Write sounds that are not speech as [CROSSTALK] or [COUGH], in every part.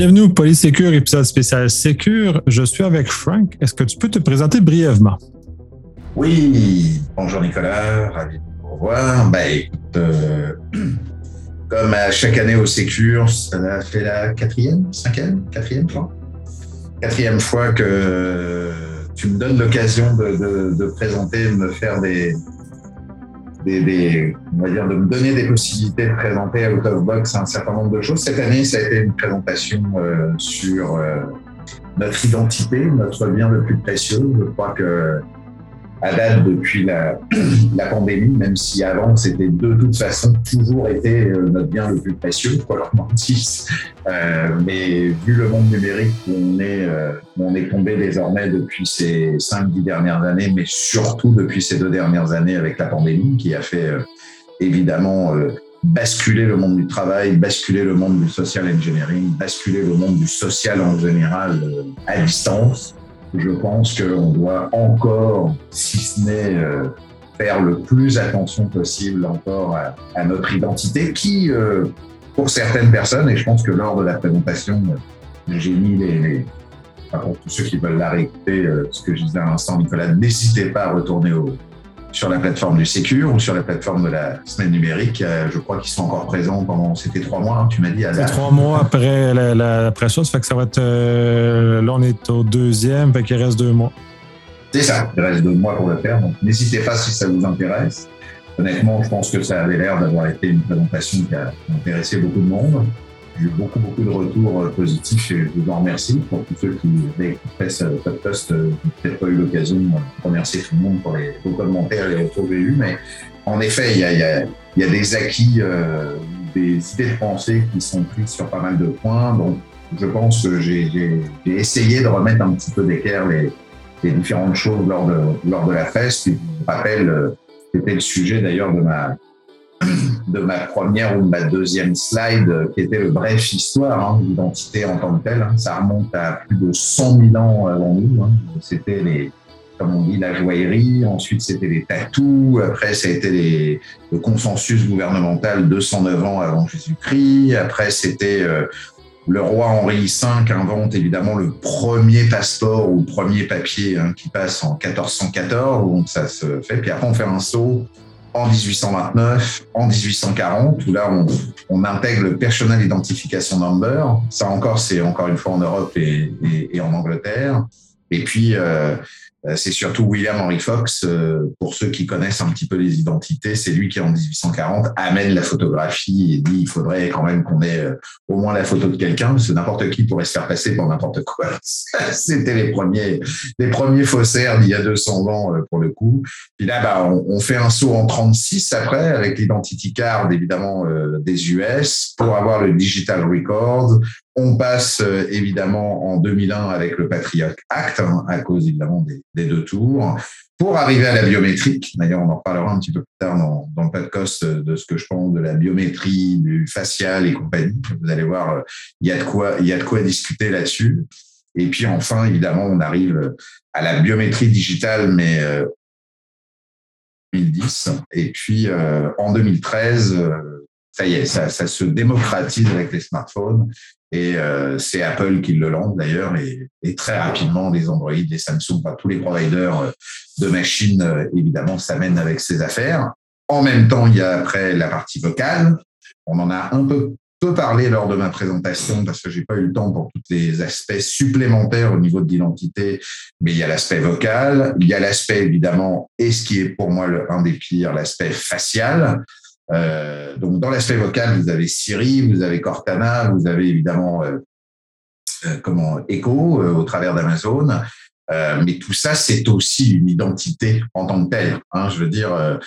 Bienvenue au Polysécure, épisode spécial Sécure. Je suis avec Frank. Est-ce que tu peux te présenter brièvement? Oui, bonjour Nicolas, ravi de vous revoir. Ben, euh, [CLEARS THROAT] comme à chaque année au Sécure, ça fait la quatrième, cinquième, quatrième fois Quatrième fois que tu me donnes l'occasion de, de, présenter, de me faire des, des, on va dire, de me donner des possibilités de présenter out of box un certain nombre de choses. Cette année, ça a été une présentation euh, sur euh, notre identité, notre bien le plus précieux. Je crois que à date depuis la, [CLEARS THROAT] la pandémie, même si avant c'était de toute façon toujours été euh, notre bien le plus précieux, quoi qu'on en dise. Euh, mais vu le monde numérique où on est, euh, on est tombé désormais depuis ces 5-10 dernières années, mais surtout depuis ces deux dernières années avec la pandémie qui a fait euh, évidemment basculer le monde du travail, basculer le monde du social engineering, basculer le monde du social en général à distance je pense qu'on doit encore, si ce n'est euh, faire le plus attention possible encore à, notre identité, qui, euh, pour certaines personnes, et je pense que lors de la présentation, euh, j'ai mis les, pour tous ceux qui veulent la réécouter, ce que je disais à l'instant, Nicolas, n'hésitez pas à retourner au, sur la plateforme du Sécure ou sur la plateforme de la semaine numérique. Euh, je crois qu'ils sont encore présents pendant, c'était trois mois, hein, tu m'as dit. C'est trois mois après, la, après ça, ça fait que ça va être, euh, là on est au deuxième, fait qu'il reste deux mois. C'est ça, il reste deux mois pour le faire, donc n'hésitez pas si ça vous intéresse. Honnêtement, je pense que ça avait l'air d'avoir été une présentation qui a intéressé beaucoup de monde. J'ai beaucoup, beaucoup de retours euh, positifs et je vous en remercie pour tous ceux qui avaient fait ce podcast. Euh, peut-être pas eu l'occasion de remercier tout le monde pour les commentaires et les retours que mais en effet, il y a, des acquis, euh, des idées de pensée qui sont prises sur pas mal de points. Donc, je pense que j'ai essayé de remettre un petit peu d'équerre les, les, différentes choses lors de, lors de la fête. je vous rappelle, c'était le sujet d'ailleurs de ma, de ma première ou de ma deuxième slide, euh, qui était le bref histoire hein, l'identité en tant que telle. Hein. Ça remonte à plus de 100 000 ans avant nous. Hein. C'était les, comme on dit, la joaillerie. Ensuite, c'était les tatous. Après, ça a été le consensus gouvernemental 209 ans avant Jésus-Christ. Après, c'était euh, le roi Henri V invente évidemment le premier passeport ou premier papier qui passe en 1414. Donc, ça se fait. Puis après, on fait un saut en 1829, en 1840, où là, on, intègre le Personal Identification Number. Ça encore, c'est encore une fois en Europe et, et en Angleterre. Et puis, euh, c'est surtout William Henry Fox, euh, pour ceux qui connaissent un petit peu les identités, c'est lui qui en 1840 amène la photographie et dit il faudrait quand même qu'on ait euh, au moins la photo de quelqu'un, parce que n'importe qui pourrait se faire passer pour n'importe quoi. [LAUGHS] C'était les premiers, les premiers faussaires d'il y a 200 ans pour le coup. Puis là, bah, on, fait un saut en 36 après avec l'identity card évidemment des US pour avoir le digital record, on passe euh, évidemment en 2001 avec le Patriot Act, hein, à cause évidemment des, deux tours, pour arriver à la biométrique. D'ailleurs, on en reparlera un petit peu plus tard dans, le podcast de ce que je pense de la biométrie, du facial et compagnie. Vous allez voir, euh, il y a de quoi, y a de quoi discuter là-dessus. Et puis enfin, évidemment, on arrive à la biométrie digitale, mais 2010. Euh, et puis en 2013, ça y est, ça, se démocratise avec les smartphones. Et euh, c'est Apple qui le lance d'ailleurs, et, et, très rapidement, les Android, les Samsung, tous les providers euh, de machines, euh, évidemment, s'amènent avec ces affaires. En même temps, il y a après la partie vocale. On en a un peu, peu parlé lors de ma présentation parce que j'ai pas eu le temps pour tous les aspects supplémentaires au niveau de l'identité, mais il y a l'aspect vocal, il y a l'aspect évidemment, et ce qui est pour moi le, un des pires, l'aspect facial. Euh, donc, dans l'aspect vocal, vous avez Siri, vous avez Cortana, vous avez évidemment euh, euh, comment Echo au travers d'Amazon. mais tout ça, c'est aussi une identité en tant que telle. Hein, je veux dire,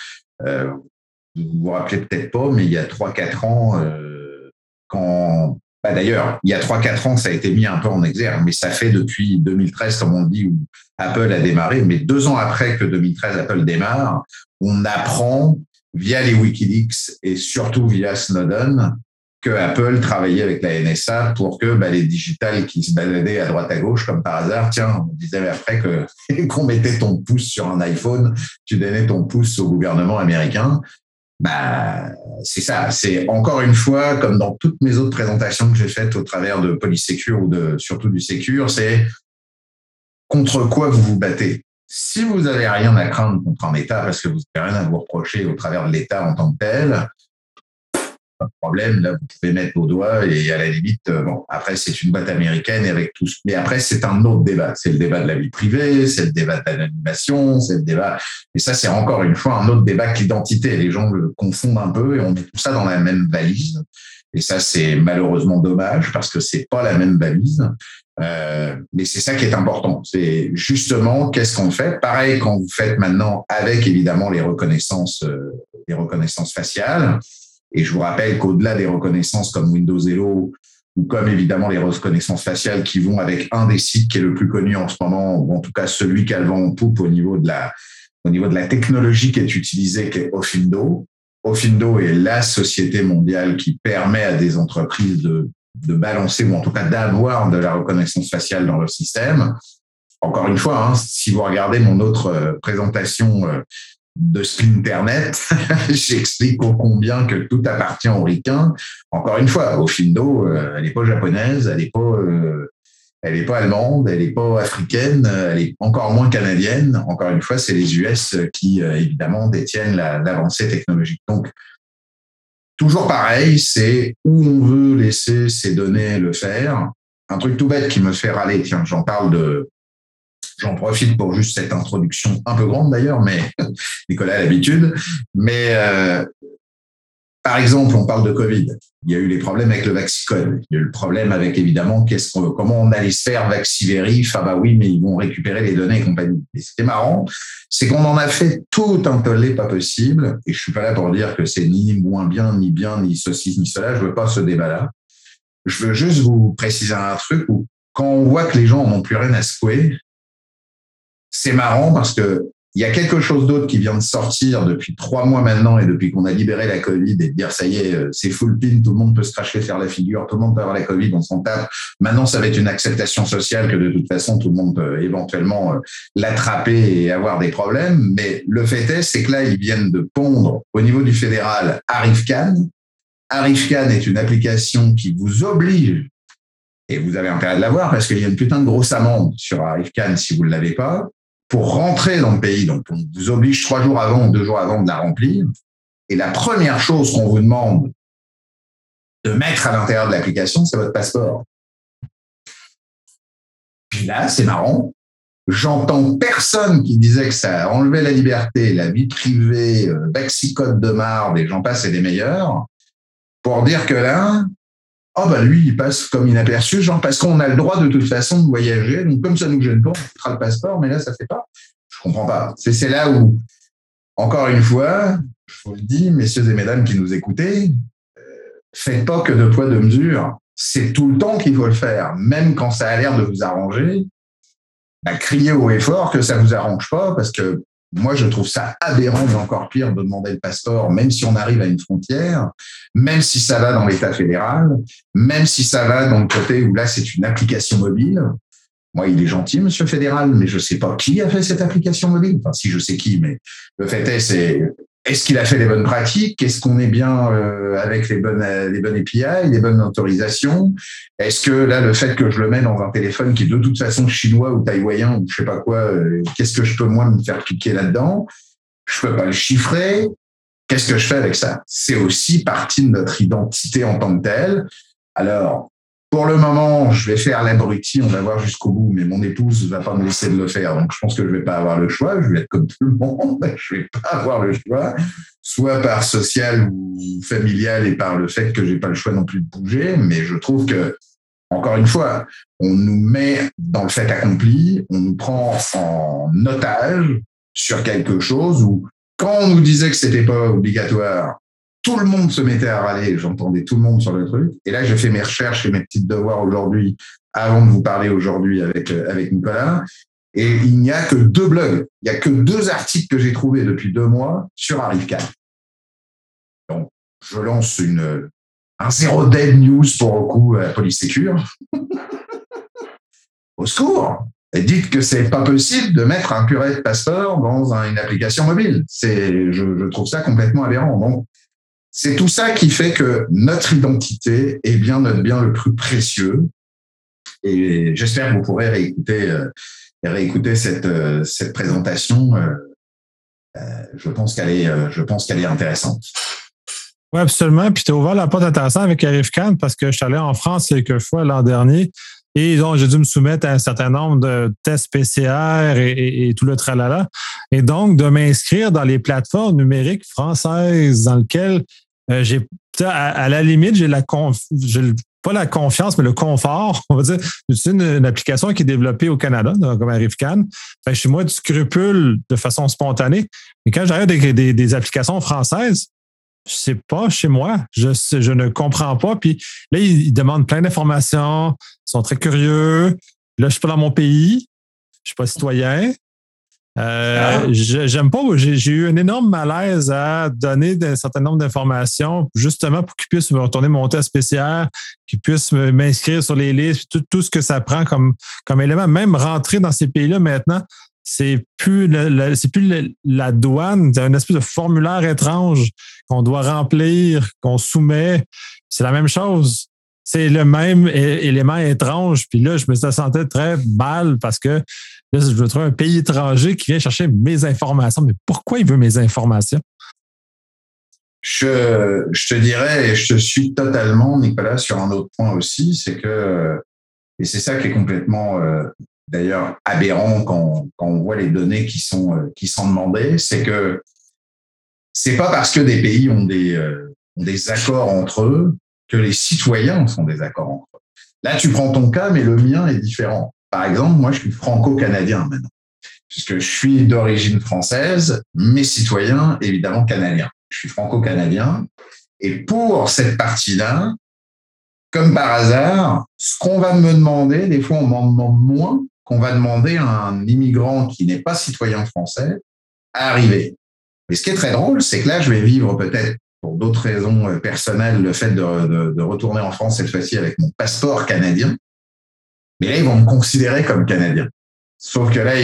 vous vous rappelez peut-être pas, mais il y a 3-4 ans, quand bah D'ailleurs, il y a 3-4 ans, ça a été mis un peu en exergue, mais ça fait depuis 2013, comme on dit, où Apple a démarré. Mais deux ans après que 2013, Apple démarre, on apprend via les Wikileaks et surtout via Snowden que Apple travaillait avec la NSA pour que bah, les digitales qui se baladaient à droite à gauche comme par hasard, tiens, on disait après que [LAUGHS] qu'on mettait ton pouce sur un iPhone, tu donnais ton pouce au gouvernement américain. bah, c'est ça. C'est encore une fois, comme dans toutes mes autres présentations que j'ai faites au travers de Police Secure ou de surtout du Secure, c'est contre quoi vous vous battez? Si vous n'avez rien à craindre contre un État parce que vous n'avez rien à vous reprocher au travers de l'État en tant que tel, pas de problème, là, vous pouvez mettre vos doigts et à la limite, euh, bon, après, c'est une boîte américaine et avec tout Mais après, c'est un autre débat. C'est le débat de la vie privée, c'est le débat de l'animation, c'est le débat. Et ça, c'est encore une fois un autre débat que l'identité. Les gens le confondent un peu et on met tout ça dans la même valise. Et ça, c'est malheureusement dommage parce que c'est pas la même valise. Euh, mais c'est ça qui est important. C'est justement qu'est-ce qu'on fait? Pareil quand vous faites maintenant avec évidemment les reconnaissances, euh, les reconnaissances faciales. Et je vous rappelle qu'au-delà des reconnaissances comme Windows Hello ou comme évidemment les reconnaissances faciales qui vont avec un des sites qui est le plus connu en ce moment, ou en tout cas celui qui a le vent en poupe au niveau de la, au niveau de la technologie qui est utilisée, qui est Ofindo. Ofindo est la société mondiale qui permet à des entreprises de, de balancer, ou en tout cas d'avoir de la reconnaissance faciale dans leur système. Encore une fois, hein, si vous regardez mon autre euh, présentation euh, de Splinternet, [LAUGHS] j'explique combien que tout appartient aux ricains. Encore une fois, au Findo, euh, elle n'est pas japonaise, elle n'est pas, elle pas allemande, elle n'est pas africaine, elle est encore moins canadienne. Encore une fois, c'est les US qui évidemment détiennent l'avancée technologique. Donc, toujours pareil, c'est où on veut laisser ces données le faire. Un truc tout bête qui me fait râler, tiens, j'en parle de J'en profite pour juste cette introduction un peu grande d'ailleurs, mais [LAUGHS] Nicolas a l'habitude. Mais euh, par exemple, on parle de Covid. Il y a eu les problèmes avec le Vaxicode. Il y a eu le problème avec évidemment qu'est-ce qu'on, comment on allait se faire Vaxivérif. Ah bah oui, mais ils vont récupérer les données et compagnie. Et ce qui est marrant, c'est qu'on en a fait tout un tollé pas possible. Et je suis pas là pour dire que c'est ni moins bien, ni bien, ni ceci, ni cela. Je veux pas ce débat-là. Je veux juste vous préciser un truc où quand on voit que les gens n'ont plus rien à secouer, c'est marrant parce que il y a quelque chose d'autre qui vient de sortir depuis trois mois maintenant et depuis qu'on a libéré la Covid et de dire ça y est, euh, c'est full pin, tout le monde peut se cracher, faire la figure, tout le monde peut avoir la Covid, on s'en tape. Maintenant, ça va être une acceptation sociale que de toute façon, tout le monde peut éventuellement euh, l'attraper et avoir des problèmes. Mais le fait est, c'est que là, ils viennent de pondre au niveau du fédéral Arifcan. Arifcan est une application qui vous oblige et vous avez intérêt de l'avoir parce qu'il y a une putain de grosse amende sur Arifcan si vous ne l'avez pas pour rentrer dans le pays. Donc, on vous oblige trois jours avant ou deux jours avant de la remplir. Et la première chose qu'on vous demande de mettre à l'intérieur de l'application, c'est votre passeport. Puis là, c'est marrant. J'entends personne qui disait que ça enlevait la liberté, la vie privée, euh, Vaxicode de marde et j'en passe et des meilleurs, pour dire que là, oh bah lui, il passe comme inaperçu, genre parce qu'on a le droit de toute façon de voyager, donc comme ça nous gêne pas, on fera le passeport, mais là, ça fait pas. Je comprends pas. C'est là où, encore une fois, je vous le dis, messieurs et mesdames qui nous écoutez, euh, faites pas que de poids, de mesure. C'est tout le temps qu'il faut le faire, même quand ça a l'air de vous arranger. Bah, criez haut et fort que ça vous arrange pas, parce que moi, je trouve ça aberrant, mais encore pire, de demander le passeport, même si on arrive à une frontière, même si ça va dans l'État fédéral, même si ça va dans le côté où là, c'est une application mobile. Moi, il est gentil, monsieur fédéral, mais je sais pas qui a fait cette application mobile. Enfin, si je sais qui, mais le fait est, c'est est-ce qu'il a fait les bonnes pratiques? Est-ce qu'on est bien euh, avec les bonnes, les bonnes API, les bonnes autorisations? Est-ce que là, le fait que je le mets dans un téléphone qui est de toute façon chinois ou taïwanien ou je sais pas quoi, euh, qu'est-ce que je peux moi me faire cliquer là-dedans? Je peux pas le chiffrer. Qu'est-ce que je fais avec ça? C'est aussi partie de notre identité en tant que telle. Alors, pour le moment, je vais faire l'abruti, on va voir jusqu'au bout, mais mon épouse va pas me laisser de le faire. Donc, je pense que je ne vais pas avoir le choix. Je vais être comme tout le monde. [LAUGHS] Je ne vais pas avoir le choix, soit par social ou familial et par le fait que je n'ai pas le choix non plus de bouger. Mais je trouve que, encore une fois, on nous met dans le fait accompli, on nous prend en otage sur quelque chose où, quand on nous disait que c'était pas obligatoire, tout le monde se mettait à râler, j'entendais tout le monde sur le truc. Et là, j'ai fait mes recherches et mes petites devoirs aujourd'hui, avant de vous parler aujourd'hui avec, euh, avec Nicolas. Et il n'y a que deux blogs, il n'y a que deux articles que j'ai trouvés depuis deux mois sur Arifcan. Donc, je lance une, un zéro dead news pour le coup à Police Secure. [LAUGHS] Au secours dites que c'est pas possible de mettre un curé de passeport dans une application mobile. C'est, je, je, trouve ça complètement aberrant. Donc, c'est tout ça qui fait que notre identité est bien notre bien le plus précieux. Et j'espère que vous pourrez réécouter, euh, cette, euh, cette présentation. Euh, je pense qu'elle est, je pense qu'elle est intéressante. Oui, absolument. Puis tu as ouvert la porte intéressante avec Arif Khan parce que je suis allé en France quelques fois l'an dernier et donc j'ai dû me soumettre à un certain nombre de tests PCR et, tout le tralala. Et donc, de m'inscrire dans les plateformes numériques françaises dans lesquelles euh, j'ai, à, la limite, j'ai la pas la confiance, mais le confort, [LAUGHS] on va dire. C'est une, application qui est développée au Canada, comme Arifcan. Fait chez moi, du scrupule de façon spontanée. Mais quand j'arrive des, des, des applications françaises, c'est pas chez moi. Je, je ne comprends pas. Puis là, ils, demandent plein d'informations, ils sont très curieux. Là, je suis pas dans mon pays, je suis pas citoyen. Euh, ah. J'aime pas. J'ai eu un énorme malaise à donner un certain nombre d'informations, justement pour qu'ils puissent me retourner mon test spécial, qu'ils puissent m'inscrire sur les listes, tout, tout, ce que ça prend comme, comme élément. Même rentrer dans ces pays-là maintenant, c'est plus c'est plus la douane, c'est un espèce de formulaire étrange qu'on doit remplir, qu'on soumet. C'est la même chose. C'est le même élément étrange. Puis là, je me sentais très mal parce que là, je veux trouver un pays étranger qui vient chercher mes informations. Mais pourquoi il veut mes informations? Je, je te dirais, et je te suis totalement, Nicolas, sur un autre point aussi, c'est que, et c'est ça qui est complètement euh, d'ailleurs aberrant quand, quand, on voit les données qui sont, euh, qui sont demandées, c'est que c'est pas parce que des pays ont des, euh, ont des accords entre eux que les citoyens font des accords entre eux. Là, tu prends ton cas, mais le mien est différent. Par exemple, moi, je suis franco-canadien maintenant, puisque je suis d'origine française, mes citoyens, évidemment, canadiens. Je suis franco-canadien. Et pour cette partie-là, comme par hasard, ce qu'on va me demander, des fois, on m'en demande moins qu'on va demander à un immigrant qui n'est pas citoyen français à arriver. Mais ce qui est très drôle, c'est que là, je vais vivre peut-être pour d'autres raisons euh, personnelles le fait de, de, retourner en France cette fois-ci avec mon passeport canadien. Mais là, ils vont me considérer comme canadien. Sauf que là,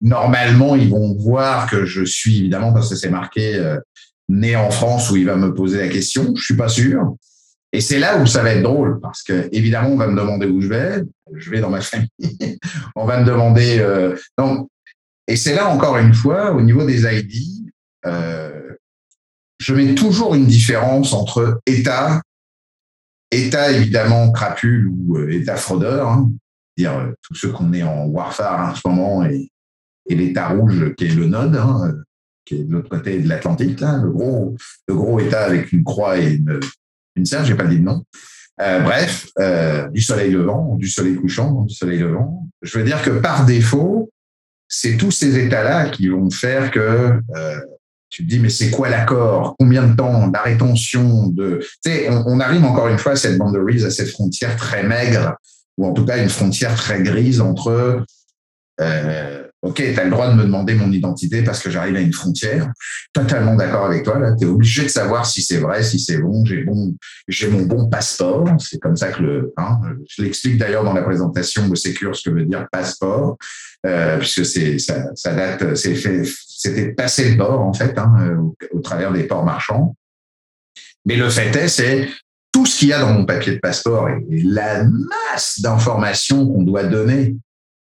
normalement, ils vont voir que je suis, évidemment, parce que c'est marqué euh, né en France où il va me poser la question. Je suis pas sûr. Et c'est là où ça va être drôle, parce que évidemment, on va me demander où je vais. Je vais dans ma famille. [LAUGHS] on va me demander. Euh, donc, et c'est là encore une fois, au niveau des ID, euh, je mets toujours une différence entre État, État évidemment crapule ou euh, État fraudeur, hein, dire euh, tous ceux qu'on est en warfare en ce moment, et, l'État rouge qui est le Node, hein, qui est de l'autre côté de l'Atlantique, le gros, État avec une croix et une, une serre, j'ai pas dit de nom. Euh, bref, euh, du soleil levant, du soleil couchant, du soleil levant. Je veux dire que par défaut, c'est tous ces états-là qui vont faire que euh, tu te dis mais c'est quoi l'accord? Combien de temps La rétention de Tu sais, on, arrive encore une fois à cette boundaries, à cette frontière très maigre ou en tout cas une frontière très grise entre euh, OK, tu as le droit de me demander mon identité parce que j'arrive à une frontière. Totalement d'accord avec toi. Là, tu es obligé de savoir si c'est vrai, si c'est bon. J'ai mon bon passeport. C'est comme ça que le. Hein, je l'explique d'ailleurs dans la présentation de Secure ce que veut dire passeport, euh, puisque ça, ça date. C'est fait. C'était passé le port en fait, hein, au, au, travers des ports marchands. Mais le fait est, c'est tout ce qu'il y a dans mon papier de passeport et la masse d'informations qu'on doit donner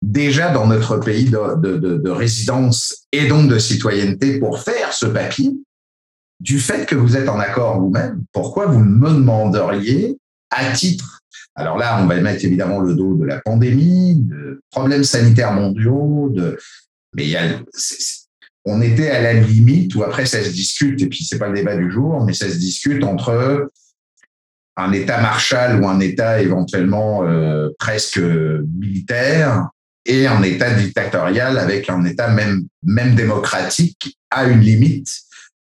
déjà dans notre pays de, résidence et donc de citoyenneté pour faire ce papier, du fait que vous êtes en accord vous-même, pourquoi vous me demanderiez à titre? Alors là, on va mettre évidemment le dos de la pandémie, de problèmes sanitaires mondiaux, de mais il y a, on était à la limite où après ça se discute et puis c'est pas le débat du jour, mais ça se discute entre un État Marshall ou un État éventuellement euh, presque militaire et un État dictatorial avec un État même, démocratique à une limite,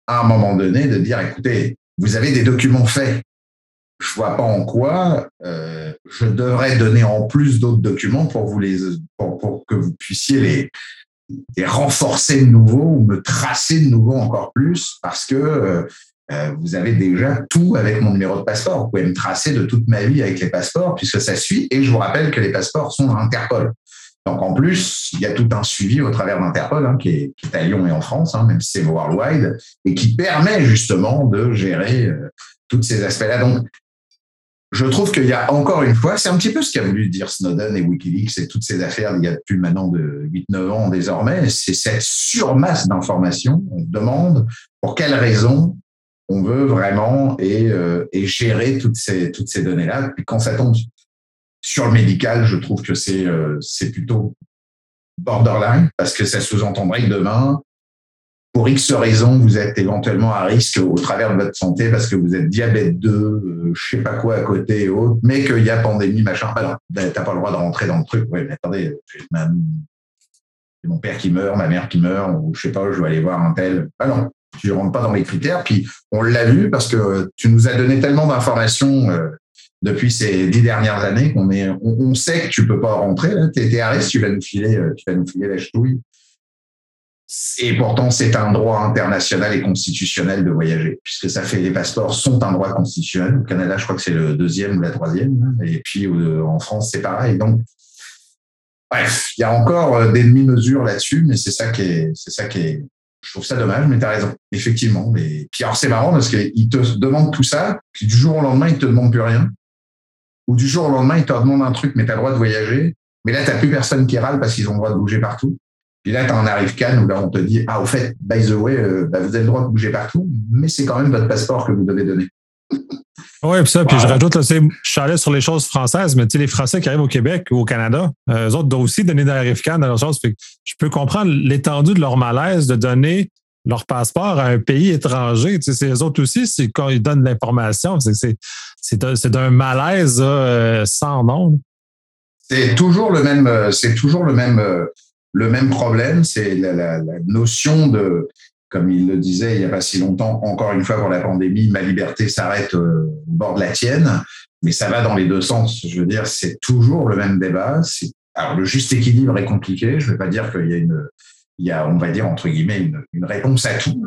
à un moment donné, de dire, écoutez, vous avez des documents faits. Je vois pas en quoi euh, je devrais donner en plus d'autres documents pour, que vous puissiez les, les renforcer de nouveau ou me tracer de nouveau encore plus parce que euh, vous avez déjà tout avec mon numéro de passeport. Vous pouvez me tracer de toute ma vie avec les passeports puisque ça suit. Et je vous rappelle que les passeports sont à Interpol. Donc en plus, il y a tout un suivi au travers d'Interpol, hein, qui, est, à Lyon et en France, hein, même si c'est worldwide, et qui permet justement de gérer euh, tous ces aspects-là. Donc je trouve qu'il y a encore une fois, c'est un petit peu ce qu'a voulu dire Snowden et Wikileaks et toutes ces affaires il y a plus maintenant de 8-9 ans désormais, c'est cette surmasse d'informations. On demande pour quelles raisons on veut vraiment et, euh, gérer toutes ces, toutes ces données-là? Puis quand ça tombe sur le médical, je trouve que c'est euh, c'est plutôt borderline parce que ça sous-entendrait que demain, pour X raisons, vous êtes éventuellement à risque au travers de votre santé parce que vous êtes diabète 2, euh, je sais pas quoi à côté et autres, mais qu'il y a pandémie, machin. Alors, ben, t'as pas le droit de rentrer dans le truc. Oui, mais attendez, c'est mon père qui meurt, ma mère qui meurt, ou je sais pas, je vais aller voir un tel. Ah non, tu rentres pas dans les critères. Puis on l'a vu parce que tu nous as donné tellement d'informations euh, depuis ces dix dernières années qu'on est, on, sait que tu peux pas rentrer. Tu es, à risque, tu vas nous filer, euh, tu vas nous filer la ch'touille. Et pourtant, c'est un droit international et constitutionnel de voyager, puisque ça fait les passeports sont un droit constitutionnel. Au Canada, je crois que c'est le deuxième ou la troisième, et puis euh, en France, c'est pareil. Donc, bref, il y a encore euh, des demi-mesures là-dessus, mais c'est ça qui est, c'est ça qui est. Je trouve ça dommage, mais tu as raison, effectivement. Mais puis alors, c'est marrant parce qu'ils te demandent tout ça, puis du jour au lendemain, ils te demandent plus rien. Ou du jour au lendemain, ils te demandent un truc, mais tu as le droit de voyager. Mais là, tu n'as plus personne qui râle parce qu'ils ont le droit de bouger partout. Puis là, tu en arrives Cannes où là, on te dit, ah, au fait, by the way, euh, bah, vous avez le droit de bouger partout, mais c'est quand même votre passeport que vous devez donner. [LAUGHS] Oui, puis ça, puis je rajoute, je suis allé sur les choses françaises, mais tu sais, les Français qui arrivent au Québec ou au Canada, euh, eux autres doivent aussi donner des Cannes dans leurs choses. je peux comprendre l'étendue de leur malaise de donner leur passeport à un pays étranger. Tu sais, eux autres aussi, c'est quand ils donnent l'information, c'est d'un malaise euh, sans nom. C'est toujours le même, c'est toujours le même, le même problème, c'est la, notion de, comme il le disait il n'y a pas si longtemps, encore une fois pour la pandémie, ma liberté s'arrête euh, au bord de la tienne, mais ça va dans les deux sens. Je veux dire, c'est toujours le même débat. Alors le juste équilibre est compliqué. Je ne vais pas dire qu'il y a une il y a, on va dire, entre guillemets, une, une réponse à tout.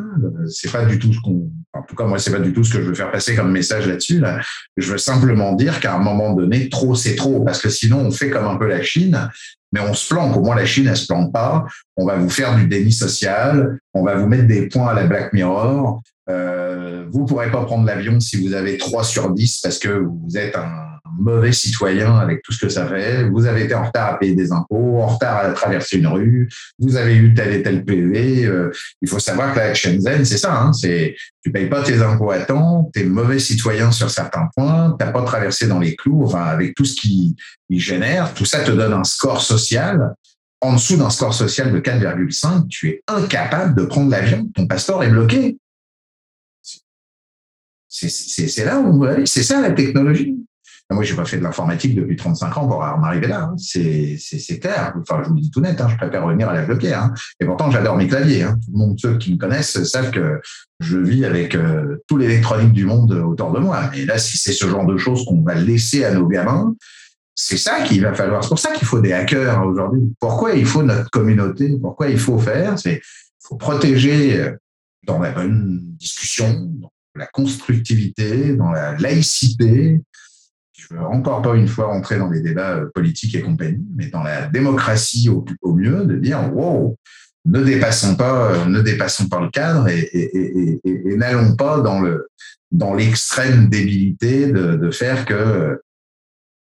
C'est pas du tout ce qu'on, en tout cas, moi, c'est pas du tout ce que je veux faire passer comme message là-dessus. Là. Je veux simplement dire qu'à un moment donné, trop, c'est trop, parce que sinon, on fait comme un peu la Chine, mais on se planque. Au moins, la Chine, elle se plante pas. On va vous faire du déni social. On va vous mettre des points à la Black Mirror. Euh, vous pourrez pas prendre l'avion si vous avez 3 sur 10 parce que vous êtes un mauvais citoyen avec tout ce que ça fait. Vous avez été en retard à payer des impôts, en retard à traverser une rue, vous avez eu tel et tel PV. Euh, il faut savoir que la Shenzhen, c'est ça. Hein, c'est tu payes pas tes impôts à temps, tu es mauvais citoyen sur certains points, t'as pas traversé dans les clous. Enfin, avec tout ce qui, qui génère, tout ça te donne un score social. En dessous d'un score social de 4,5, tu es incapable de prendre l'avion. Ton passeport est bloqué. C'est là où c'est ça la technologie. Moi, j'ai pas fait de l'informatique depuis 35 ans pour m'arriver là. Hein. C'est clair. Enfin, je vous le dis tout net, hein, je préfère revenir à la bloquée. Hein. Et pourtant, j'adore mes claviers. Hein. Tout le monde, ceux qui me connaissent savent que je vis avec euh, tout l'électronique du monde autour de moi. Et là, si c'est ce genre de choses qu'on va laisser à nos gamins, c'est ça qu'il va falloir. C'est pour ça qu'il faut des hackers aujourd'hui. Pourquoi il faut notre communauté? Pourquoi il faut faire? C'est faut protéger euh, dans la bonne discussion, dans la constructivité, dans la laïcité, encore pas une fois rentrer dans des débats euh, politiques et compagnie, mais dans la démocratie au, mieux, de dire wow, ne dépassons pas, euh, ne dépassons pas le cadre et, n'allons pas dans le dans l'extrême débilité de, de, faire que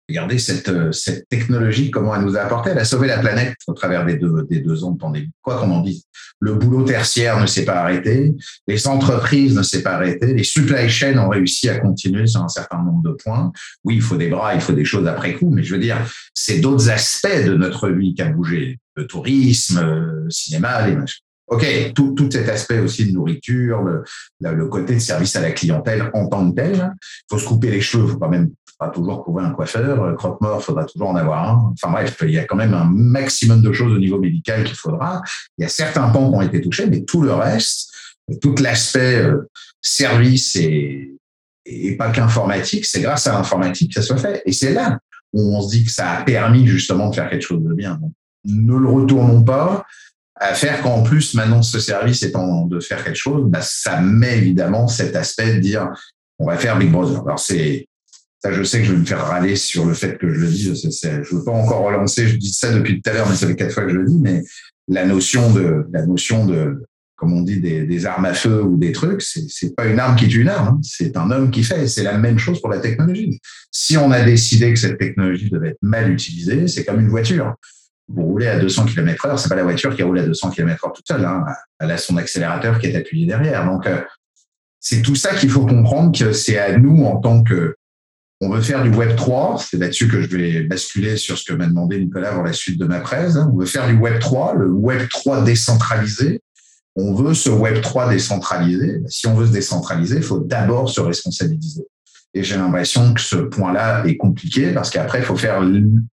Regardez cette, euh, cette technologie, comment elle nous a apporté. Elle a sauvé la planète au travers des deux, des deux ans de pandémie. Quoi qu'on en dise. Le boulot tertiaire ne s'est pas arrêté. Les entreprises ne s'est pas arrêté. Les supply chains ont réussi à continuer sur un certain nombre de points. Oui, il faut des bras, il faut des choses après coup. Mais je veux dire, c'est d'autres aspects de notre vie qui a bougé. Le tourisme, le cinéma, les machins. OK, tout, cet aspect aussi de nourriture, le, le, côté de service à la clientèle en tant que tel. Il faut se couper les cheveux, faut pas même pas toujours trouver un coiffeur. Euh, croque-mort, il faudra toujours en avoir un. Enfin bref, il y a quand même un maximum de choses au niveau médical qu'il faudra. Il y a certains pans qui ont été touchés, mais tout le reste, tout l'aspect euh, service et, pas qu'informatique, c'est grâce à l'informatique que ça soit fait. Et c'est là où on se dit que ça a permis justement de faire quelque chose de bien. Ne le retournons pas à faire qu'en plus, maintenant, ce service étant de faire quelque chose, bah, ça met évidemment cet aspect de dire, on va faire Big Brother. Alors, c'est, Je sais que je vais me faire râler sur le fait que je le dis. Je ne veux pas encore relancer. Je dis ça depuis tout à l'heure, mais ça fait quatre fois que je le dis. Mais la notion de, la notion de, comme on dit, des, armes à feu ou des trucs, c'est pas une arme qui tue une arme. Hein. C'est un homme qui fait. C'est la même chose pour la technologie. Si on a décidé que cette technologie devait être mal utilisée, c'est comme une voiture. Vous roulez à 200 km heure, c'est pas la voiture qui roule à 200 km heure toute seule. Hein. Elle a son accélérateur qui est appuyé derrière. Donc, euh, c'est tout ça qu'il faut comprendre que c'est à nous en tant que on veut faire du Web 3, c'est là-dessus que je vais basculer sur ce que m'a demandé Nicolas pour la suite de ma presse. On veut faire du Web 3, le Web 3 décentralisé. On veut ce Web 3 décentralisé. Si on veut se décentraliser, il faut d'abord se responsabiliser. Et j'ai l'impression que ce point-là est compliqué parce qu'après, il faut faire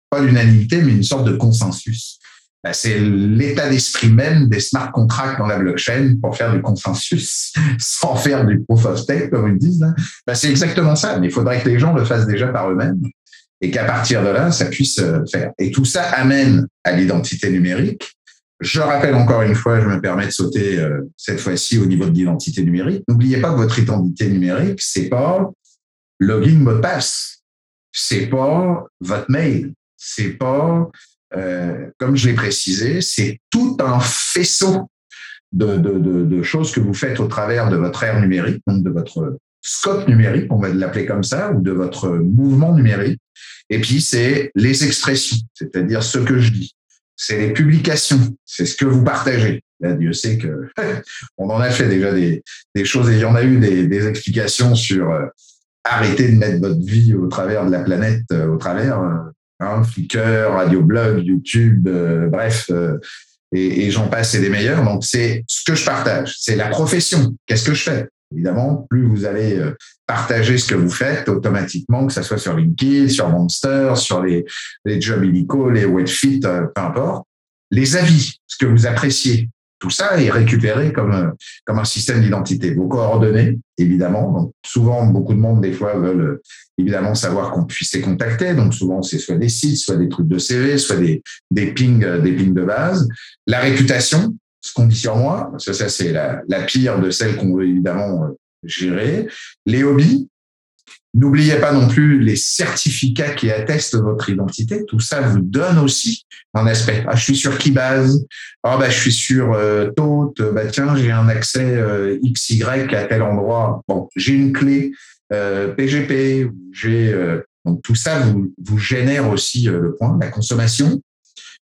pas l'unanimité, mais une sorte de consensus. Bah, c'est l'état d'esprit même des smart contracts dans la blockchain pour faire du consensus [LAUGHS] sans faire du proof of stake, comme ils disent. Bah, c'est exactement ça. Mais il faudrait que les gens le fassent déjà par eux-mêmes et qu'à partir de là, ça puisse euh, faire. Et tout ça amène à l'identité numérique. Je rappelle encore une fois, je me permets de sauter euh, cette fois-ci au niveau de l'identité numérique. N'oubliez pas que votre identité numérique, c'est pas login mot de passe, c'est pas votre mail, c'est pas euh, comme je l'ai précisé, c'est tout un faisceau de, choses que vous faites au travers de votre ère numérique, donc de votre scope numérique, on va l'appeler comme ça, ou de votre mouvement numérique. Et puis, c'est les expressions, c'est-à-dire ce que je dis. C'est les publications, c'est ce que vous partagez. Là, Dieu sait que [LAUGHS] on en a fait déjà des, choses et il y en a eu des, des explications sur euh, arrêter de mettre votre vie au travers de la planète, euh, au travers. Hein, Flickr, Radioblog, YouTube, euh, bref, euh, et, j'en passe, c'est des meilleurs. Donc, c'est ce que je partage, c'est la profession. Qu'est-ce que je fais? Évidemment, plus vous allez euh, partager ce que vous faites automatiquement, que ce soit sur LinkedIn, sur Monster, sur les, les jobs les webfit, peu importe, les avis, ce que vous appréciez, tout ça est récupéré comme, comme un système d'identité. Vos coordonnées, évidemment. Donc, souvent, beaucoup de monde, des fois, veulent évidemment savoir qu'on puisse les contacter. Donc, souvent, c'est soit des sites, soit des trucs de CV, soit des, des pings, des pings de base. La réputation, ce qu'on dit sur moi, parce que ça, c'est la, la pire de celle qu'on veut évidemment gérer. Les hobbies, N'oubliez pas non plus les certificats qui attestent votre identité. Tout ça vous donne aussi un aspect. Ah, je suis sur Keybase. Ah, bah, je suis sur euh. Bah, tiens, j'ai un accès euh, XY à tel endroit. Bon, j'ai une clé euh, PGP. J'ai euh, donc tout ça vous, vous génère aussi euh, le point la consommation.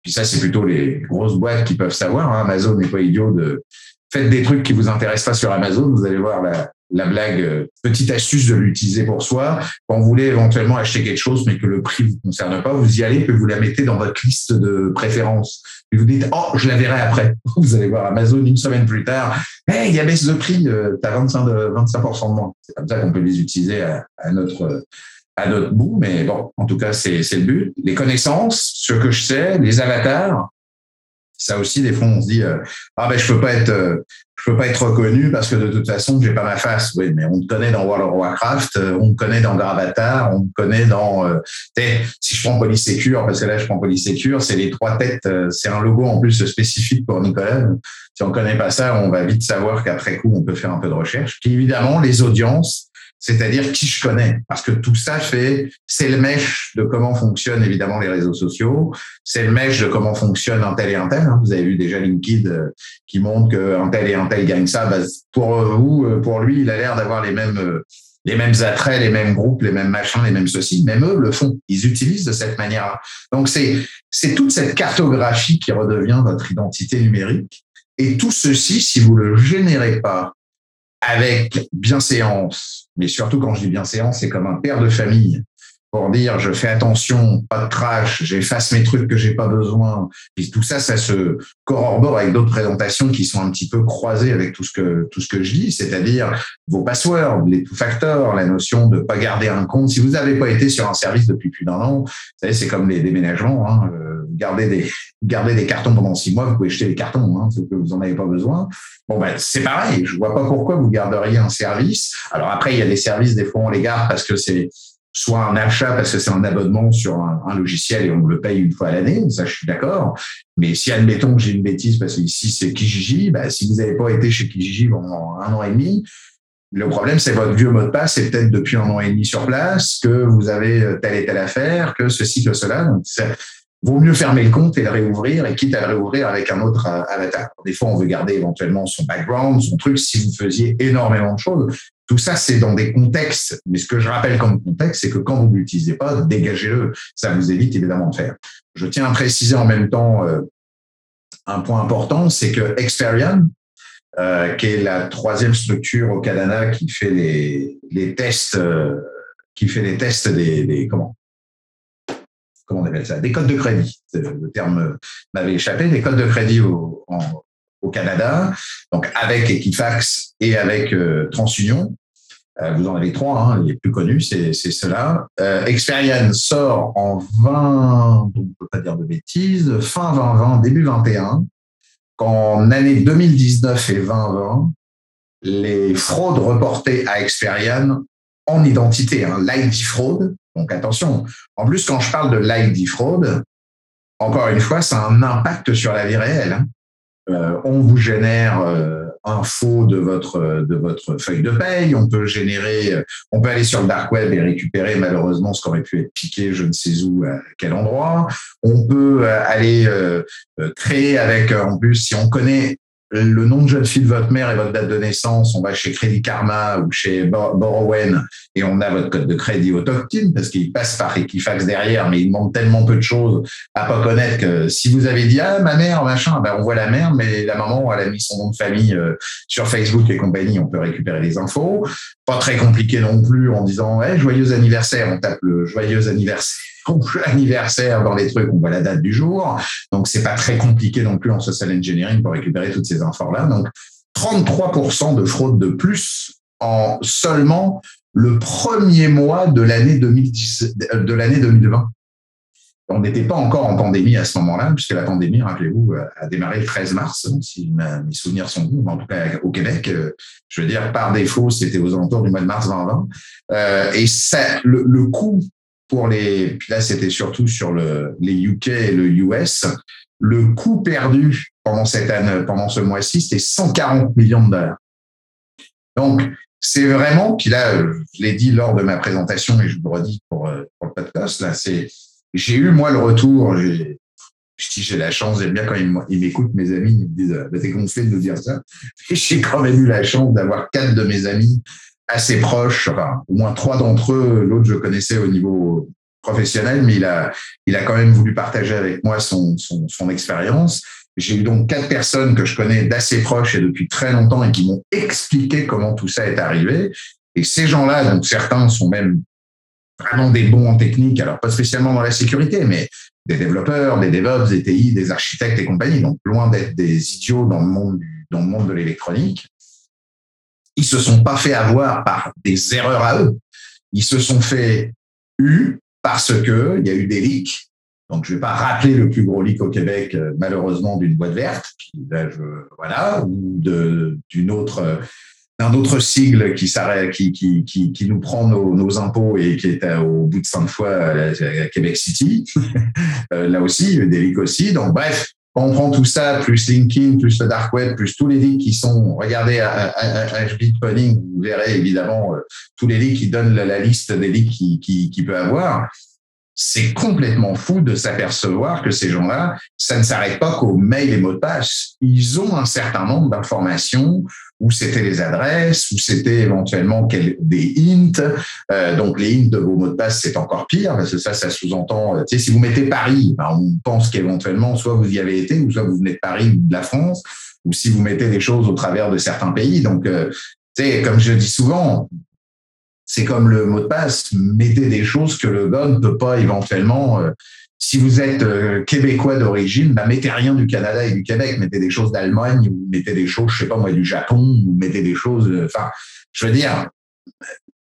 Puis ça, c'est plutôt les grosses boîtes qui peuvent savoir. Hein. Amazon n'est pas idiot de faites des trucs qui vous intéressent pas sur Amazon. Vous allez voir la, la blague, euh, petite astuce de l'utiliser pour soi. Quand vous voulez éventuellement acheter quelque chose, mais que le prix vous concerne pas, vous y allez, puis vous la mettez dans votre liste de préférences. Et vous dites, oh, je la verrai après. [LAUGHS] Vous allez voir Amazon une semaine plus tard. Hey, il y a baisse de prix, euh, tu as 25, de, 25% de moins. C'est comme ça qu'on peut les utiliser à, à, notre, à notre bout. Mais bon, en tout cas, c'est le but. Les connaissances, ce que je sais, les avatars, ça aussi, des fois, on se dit euh, ah ben je peux pas être, euh, je peux pas être reconnu parce que de toute façon, j'ai pas ma face. Oui, mais on te connaît dans World of Warcraft, euh, on te connaît dans Gravatar, on te connaît dans. Euh, si je prends Polysecure, parce que là je prends Polysecure, c'est les trois têtes, c'est un logo en plus spécifique pour Nicolas. Si on connaît pas ça, on va vite savoir qu'après coup, on peut faire un peu de recherche. Puis évidemment, les audiences c'est-à-dire qui je connais. Parce que tout ça fait, c'est le mèche de comment fonctionnent évidemment les réseaux sociaux, c'est le mèche de comment fonctionne un tel et un tel. Hein. Vous avez vu déjà LinkedIn euh, qui montre qu'un tel et un tel gagne ça. Bah, pour vous, euh, pour lui, il a l'air d'avoir les mêmes euh, les mêmes attraits, les mêmes groupes, les mêmes machins, les mêmes ceci. Même eux le font. Ils utilisent de cette manière-là. Donc c'est c'est toute cette cartographie qui redevient votre identité numérique. Et tout ceci, si vous le générez pas avec bienséance, mais surtout quand je dis bienséance, c'est comme un père de famille pour dire je fais attention, pas de trash, j'efface mes trucs que j'ai pas besoin. Puis tout ça, ça se corrobore avec d'autres présentations qui sont un petit peu croisées avec tout ce que tout ce que je dis, c'est-à-dire vos passwords, les two factors, la notion de pas garder un compte. Si vous n'avez pas été sur un service depuis plus d'un an, c'est comme les déménagements. Hein, euh, garder des garder des cartons pendant six mois, vous pouvez jeter les cartons, hein, que vous en avez pas besoin. Bon ben c'est pareil. Je vois pas pourquoi vous garderiez un service. Alors après, il y a des services des fois on les garde parce que c'est soit un achat parce que c'est un abonnement sur un, logiciel et on le paye une fois à l'année, ça je suis d'accord. Mais si admettons que j'ai une bêtise parce que ici c'est Kijiji, bah, si vous n'avez pas été chez Kijiji pendant un an et demi, Le problème, c'est votre vieux mot de passe, c'est peut-être depuis un an et demi sur place, que vous avez telle et telle affaire, que ceci, que cela. Donc, vaut mieux fermer le compte et le réouvrir, et quitte à le réouvrir avec un autre avatar. Des fois, on veut garder éventuellement son background, son truc, si vous faisiez énormément de choses. Tout ça, c'est dans des contextes. Mais ce que je rappelle comme contexte, c'est que quand vous ne l'utilisez pas, dégagez-le. Ça vous évite évidemment de faire. Je tiens à préciser en même temps euh, un point important, c'est que Experian, euh, qui est la troisième structure au Canada qui fait les, les tests, euh, qui fait les tests des, des comment comment on appelle ça Des codes de crédit. Le terme m'avait échappé. Des codes de crédit au, Canada, donc avec Equifax et avec euh, TransUnion. Euh, vous en avez trois, hein, les plus connus, c'est cela. Euh, Experian sort en 20, on ne peut pas dire de bêtises, fin 2020, début 21, qu'en année 2019 et 2020, les fraudes reportées à Experian en identité, hein, l'ID fraude. Donc attention, en plus quand je parle de l'ID fraude, encore une fois, ça a un impact sur la vie réelle. Hein. Euh, on vous génère euh, un faux de votre de votre feuille de paye. On peut générer, euh, on peut aller sur le dark web et récupérer malheureusement ce qui aurait pu être piqué, je ne sais où, à quel endroit. On peut aller créer avec, en plus, si on connaît le nom de jeune fille de votre mère et votre date de naissance, on va chez Crédit Karma ou chez Borrowen et on a votre code de crédit autochtone parce qu'il passe par Equifax derrière, mais il demande tellement peu de choses à pas connaître que si vous avez dit ah ma mère machin, ben on voit la mère, mais la maman elle a mis son nom de famille euh, sur Facebook et compagnie, on peut récupérer les infos. Pas très compliqué non plus en disant joyeux anniversaire, on tape le joyeux anniversaire anniversaire dans les trucs, on voit la date du jour. Donc, c'est pas très compliqué non plus en social engineering pour récupérer toutes ces infos-là. Donc, 33% de fraude de plus en seulement le premier mois de l'année 2010, de l'année 2020. On n'était pas encore en pandémie à ce moment-là, puisque la pandémie, rappelez-vous, a démarré le 13 mars, si mes souvenirs sont bons, en tout cas au Québec. Euh, je veux dire, par défaut, c'était aux alentours du mois de mars 2020. Euh, et le coût pour les, puis là c'était surtout sur le, les UK et le US, le coût perdu pendant cette année, pendant ce mois-ci, c'était 140 millions de dollars. Donc, c'est vraiment, puis là, je l'ai dit lors de ma présentation et je le redis pour, euh, pour le podcast, là, c'est, j'ai eu moi le retour, j'ai, dis j'ai la chance, j'aime bien quand ils m'écoutent, mes amis, ils me disent, bah, t'es gonflé de nous dire ça. [LAUGHS] J'ai quand même eu la chance d'avoir quatre de mes amis assez proches, enfin, au moins trois d'entre eux. L'autre, je connaissais au niveau professionnel, mais il a, il a quand même voulu partager avec moi son, son, son expérience. J'ai eu donc quatre personnes que je connais d'assez proches et depuis très longtemps et qui m'ont expliqué comment tout ça est arrivé. Et ces gens-là, donc certains sont même vraiment des bons en technique, alors pas spécialement dans la sécurité, mais des développeurs, des DevOps, des TI, des architectes et compagnie, donc loin d'être des idiots dans le monde, dans le monde de l'électronique ils se sont pas fait avoir par des erreurs à eux. Ils se sont fait eu parce que il y a eu des leaks. Donc, je vais pas rappeler le plus gros leak au Québec, euh, malheureusement, d'une boîte verte, qui, voilà, ou d'un autre sigle qui nous prend nos, impôts et qui est au bout de cinq fois à, Québec City. [LAUGHS] Euh, là aussi, des leaks aussi. Donc, bref, on prend tout ça, plus LinkedIn, plus le dark web, plus tous les leaks qui sont, regardez à, vous verrez évidemment euh, tous les leaks qui donnent la, liste des leaks qui, qui, qui peut avoir. C'est complètement fou de s'apercevoir que ces gens-là, ça ne s'arrête pas qu'aux mails et mots de passe. Ils ont un certain nombre d'informations où c'était les adresses, où c'était éventuellement des hints. Euh, donc les hints de vos mots de passe, c'est encore pire, parce que ça, ça sous-entend, euh, tu sais, si vous mettez Paris, ben, on pense qu'éventuellement, soit vous y avez été, ou soit vous venez de Paris ou de la France, ou si vous mettez des choses au travers de certains pays. Donc, euh, tu sais, comme je dis souvent, c'est comme le mot de passe, mettez des choses que le gars ne peut pas éventuellement si vous êtes euh, québécois d'origine, bah, mettez rien du Canada et du Québec, mettez des choses d'Allemagne, ou mettez des choses, je sais pas moi, du Japon, ou mettez des choses, euh, enfin, je veux dire,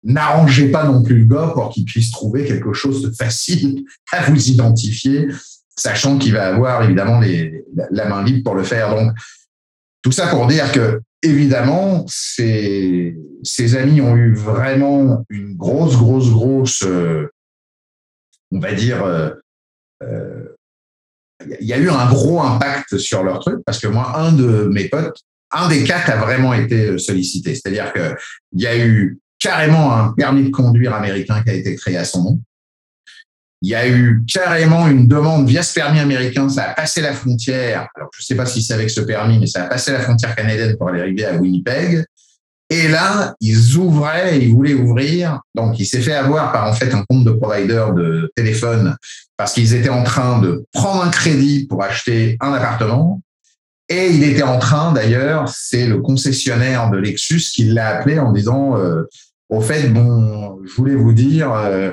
n'arrangez pas non plus le gars pour qu'il puisse trouver quelque chose de facile à vous identifier, sachant qu'il va avoir évidemment les, la main libre pour le faire. Donc, tout ça pour dire que, évidemment, ces, amis ont eu vraiment une grosse, grosse, grosse, euh, on va dire, il y a eu un gros impact sur leur truc parce que moi, un de mes potes un des quatre a vraiment été sollicité. C'est-à-dire qu'il y a eu carrément un permis de conduire américain qui a été créé à son nom. Il y a eu carrément une demande via ce permis américain, ça a passé la frontière. Alors, je ne sais pas si c'est avec ce permis, mais ça a passé la frontière canadienne pour aller arriver à Winnipeg. Et là, ils ouvraient, ils voulaient ouvrir. Donc, il s'est fait avoir par en fait un compte de provider de téléphone parce qu'ils étaient en train de prendre un crédit pour acheter un appartement. Et il était en train, d'ailleurs, c'est le concessionnaire de Lexus qui l'a appelé en disant, euh, au fait, bon, je voulais vous dire, euh,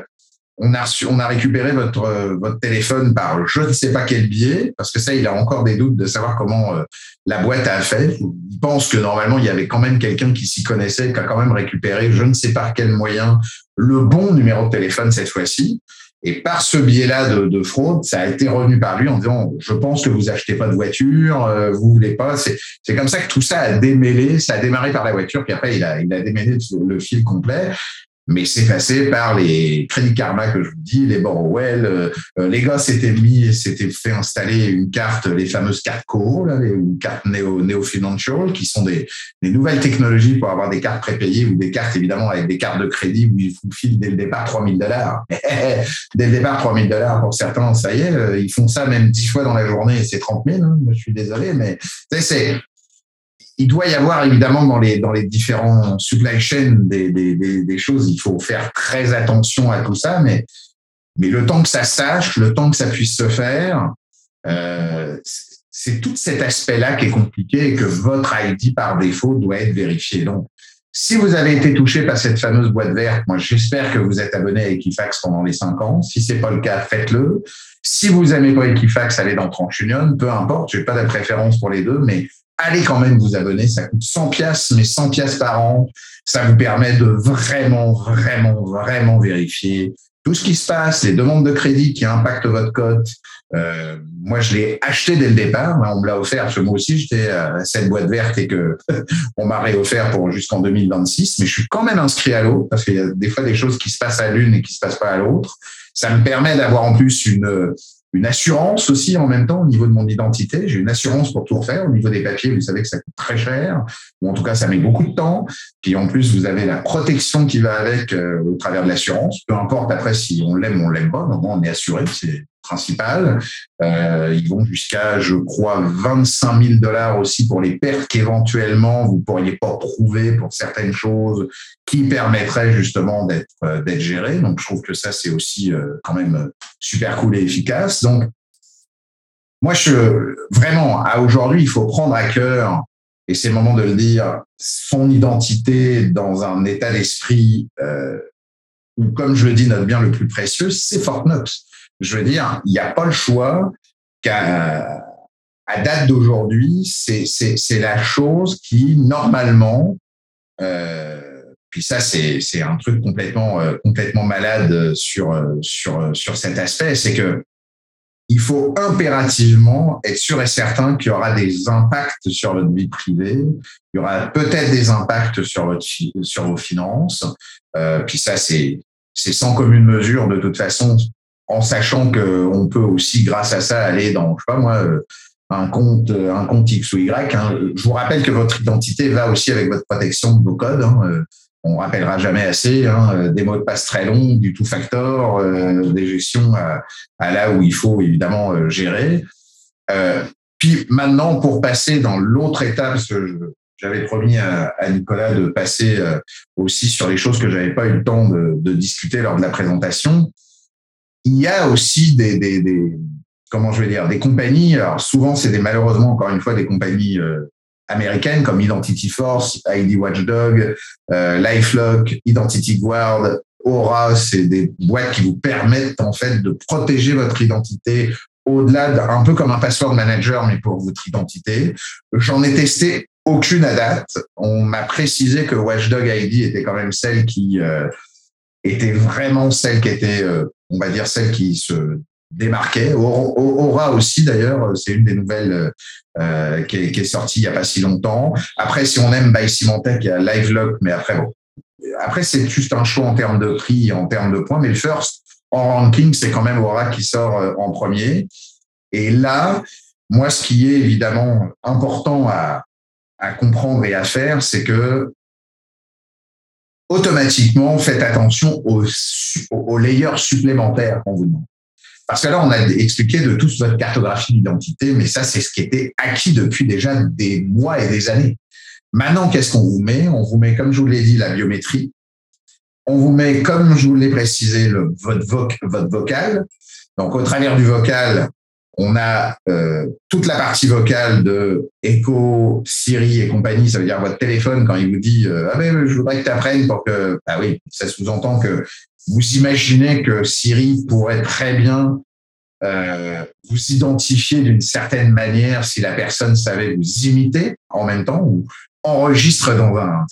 on a, on a récupéré votre, euh, votre téléphone par je ne sais pas quel biais, parce que ça, il a encore des doutes de savoir comment euh, la boîte a fait. Il pense que normalement, il y avait quand même quelqu'un qui s'y connaissait, qui a quand même récupéré, je ne sais pas quel moyen, le bon numéro de téléphone cette fois-ci. Et par ce biais-là de, de, fraude, ça a été revenu par lui en disant je pense que vous achetez pas de voiture, euh, vous voulez pas. C'est comme ça que tout ça a démêlé, ça a démarré par la voiture, puis après il a, il a démêlé le fil complet mais c'est passé par les Crédit Karma que je vous dis, les Borrowell. Euh, euh, les gars s'étaient mis, s'étaient fait installer une carte, les fameuses cartes Co, là, les, une carte Neo, Neo Financial, qui sont des, des, nouvelles technologies pour avoir des cartes prépayées ou des cartes évidemment avec des cartes de crédit où ils vous filent dès le départ 3000 dollars. [LAUGHS] dès le départ 3000 dollars pour certains, ça y est, euh, ils font ça même 10 fois dans la journée et c'est 30 000. Hein. Moi, je suis désolé, mais c'est il doit y avoir évidemment dans les, dans les différents supply chains des, des, des, choses, il faut faire très attention à tout ça, mais, mais le temps que ça sache, le temps que ça puisse se faire, euh, c'est tout cet aspect-là qui est compliqué et que votre ID par défaut doit être vérifié. Donc, si vous avez été touché par cette fameuse boîte verte, moi j'espère que vous êtes abonné à Equifax pendant les cinq ans. Si c'est pas le cas, faites-le. Si vous n'aimez pas Equifax, allez dans TransUnion, peu importe. Je n'ai pas de préférence pour les deux, mais allez quand même vous abonner. Ça coûte 100 pièces, mais 100 pièces par an. Ça vous permet de vraiment, vraiment, vraiment vérifier tout ce qui se passe, les demandes de crédit qui impactent votre cote. Euh, moi, je l'ai acheté dès le départ. On me l'a offert parce que moi aussi, j'étais à cette boîte verte et que [LAUGHS] on m'a réoffert pour jusqu'en 2026. Mais je suis quand même inscrit à l'autre parce qu'il y a des fois des choses qui se passent à l'une et qui se passent pas à l'autre. Ça me permet d'avoir en plus une assurance aussi en même temps au niveau de mon identité. J'ai une assurance pour tout refaire. Au niveau des papiers, vous savez que ça coûte très cher, ou en tout cas, ça met beaucoup de temps. Puis en plus, vous avez la protection qui va avec euh, au travers de l'assurance. Peu importe après si on l'aime ou on l'aime pas, normalement, on est assuré. C'est principal. Euh, ils vont jusqu'à, je crois, 25 000 dollars aussi pour les pertes qu'éventuellement vous pourriez pas prouver pour certaines choses qui permettraient justement d'être euh, d'être gérées. Donc, je trouve que ça, c'est aussi euh, quand même super cool et efficace. Donc, moi, je vraiment, à aujourd'hui, il faut prendre à cœur, et c'est le moment de le dire, son identité dans un état d'esprit euh, où, comme je le dis, notre bien le plus précieux, c'est Fortnite. Je veux dire, il n'y a pas le choix qu'à à date d'aujourd'hui, c'est la chose qui, normalement, euh, puis ça, c'est un truc complètement, euh, complètement malade sur, sur, sur cet aspect, c'est que il faut impérativement être sûr et certain qu'il y aura des impacts sur votre vie privée, il y aura peut-être des impacts sur, votre, sur vos finances, euh, puis ça, c'est sans commune mesure de toute façon en sachant qu'on peut aussi, grâce à ça, aller dans, je sais pas moi, euh, un compte, euh, un compte X ou Y. Hein. Je vous rappelle que votre identité va aussi avec votre protection de vos codes. Hein. Euh, on rappellera jamais assez hein, des mots de passe très longs, du tout factor, des gestions à, là où il faut évidemment gérer. puis maintenant, pour passer dans l'autre étape, j'avais promis à, Nicolas de passer aussi sur les choses que j'avais pas eu le temps de, de discuter lors de la présentation il y a aussi des, des, des, comment je vais dire, des compagnies. Alors souvent, c'est des malheureusement encore une fois des compagnies euh, américaines comme Identity Force, ID Watchdog, euh, LifeLock, Identity Guard, Aura. C'est des boîtes qui vous permettent en fait de protéger votre identité au-delà d'un peu comme un password manager, mais pour votre identité. J'en ai testé aucune à date. On m'a précisé que Watchdog ID était quand même celle qui euh, était vraiment celle qui était euh, on va dire celle qui se démarquait. Aura aussi, d'ailleurs, c'est une des nouvelles euh, qui, est, sortie il n'y a pas si longtemps. Après, si on aime By Symantec, il y a LiveLock, mais après, bon. Après, c'est juste un choix en termes de prix, en termes de points. Mais le first, en ranking, c'est quand même Aura qui sort euh, en premier. Et là, moi, ce qui est évidemment important à, à comprendre et à faire, c'est que automatiquement, faites attention aux, aux layers supplémentaires qu'on vous demande. Parce que là, on a expliqué de toute votre cartographie d'identité, mais ça, c'est ce qui était acquis depuis déjà des mois et des années. Maintenant, qu'est-ce qu'on vous met? On vous met, comme je vous l'ai dit, la biométrie. On vous met, comme je vous l'ai précisé, le, votre, votre vocal. Donc, au travers du vocal, on a euh, toute la partie vocale de Echo, Siri et compagnie. Ça veut dire votre téléphone quand il vous dit euh, ah ben je voudrais que tu apprennes pour que ah oui ça sous-entend que vous imaginez que Siri pourrait très bien euh, vous identifier d'une certaine manière si la personne savait vous imiter en même temps ou enregistre dans un.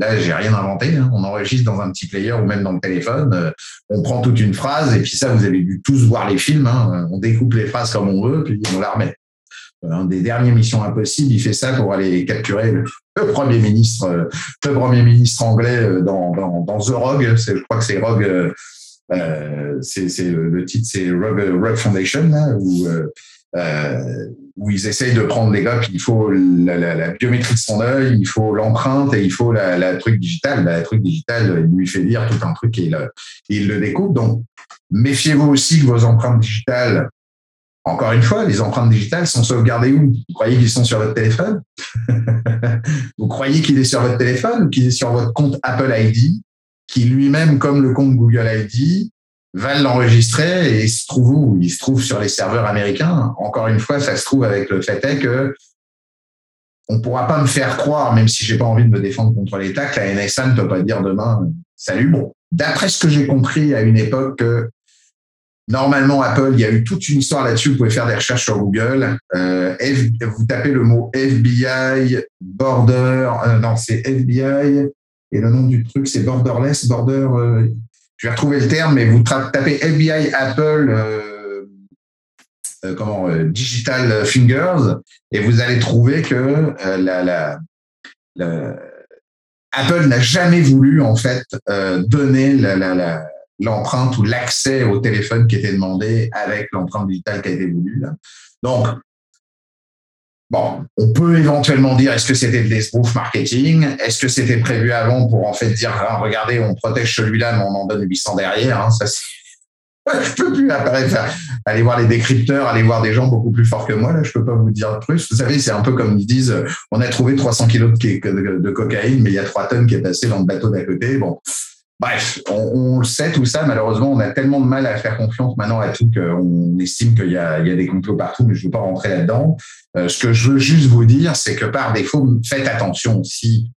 Là, j'ai rien inventé. Hein, on enregistre dans un petit player ou même dans le téléphone. Euh, on prend toute une phrase et puis ça, vous avez dû tous voir les films. Hein, on découpe les phrases comme on veut puis on la remet. Un des dernières missions impossibles, il fait ça pour aller capturer le, premier ministre, euh, le premier ministre anglais euh, dans, dans, The Rogue. Je crois que c'est Rogue. Euh, c'est le titre, c'est Rogue, Foundation, là, euh, où ils essayent de prendre les gars, puis il faut la, biométrie de son œil, il faut l'empreinte et il faut la, truc digital. La truc digital, il lui fait lire tout un truc et il, il le découpe. Donc, méfiez-vous aussi que vos empreintes digitales, encore une fois, les empreintes digitales sont sauvegardées où? Vous croyez qu'ils sont sur votre téléphone? [LAUGHS] Vous croyez qu'il est sur votre téléphone ou qu'il est sur votre compte Apple ID, qui lui-même, comme le compte Google ID, va l'enregistrer et il se trouve où? Il se trouve sur les serveurs américains. Encore une fois, ça se trouve avec le fait que on pourra pas me faire croire, même si j'ai pas envie de me défendre contre l'État, que la NSA ne peut pas dire demain salut. Bon, d'après ce que j'ai compris à une époque, normalement Apple, il y a eu toute une histoire là-dessus. Vous pouvez faire des recherches sur Google. Euh, vous tapez le mot FBI border, euh, non c'est FBI et le nom du truc c'est borderless, border. Euh, je vais retrouver le terme, mais vous tapez FBI Apple euh, euh, comment euh, Digital Fingers et vous allez trouver que la, la, Apple n'a jamais voulu en fait donner l'empreinte ou l'accès au téléphone qui était demandé avec l'empreinte digitale qui a été voulue. Donc, Bon, on peut éventuellement dire est-ce que c'était de l'esbrouf marketing? Est-ce que c'était prévu avant pour en fait dire ah, regardez, on protège celui-là, mais on en donne 800 derrière hein, Ça, [LAUGHS] peux plus apparaître. Aller voir les décrypteurs, aller voir des gens beaucoup plus forts que moi. Là, je peux pas vous dire plus. Vous savez, c'est un peu comme ils disent on a trouvé 300 kilos de, de cocaïne, mais il y a 3 tonnes qui est passé dans le bateau d'à côté. Bon, Bref, on, le sait tout ça. Malheureusement, on a tellement de mal à faire confiance maintenant à tout qu'on estime qu'il y, a, des complots partout, mais je ne veux pas rentrer là-dedans. Euh, ce que je veux juste vous dire, c'est que par défaut, faites attention. Si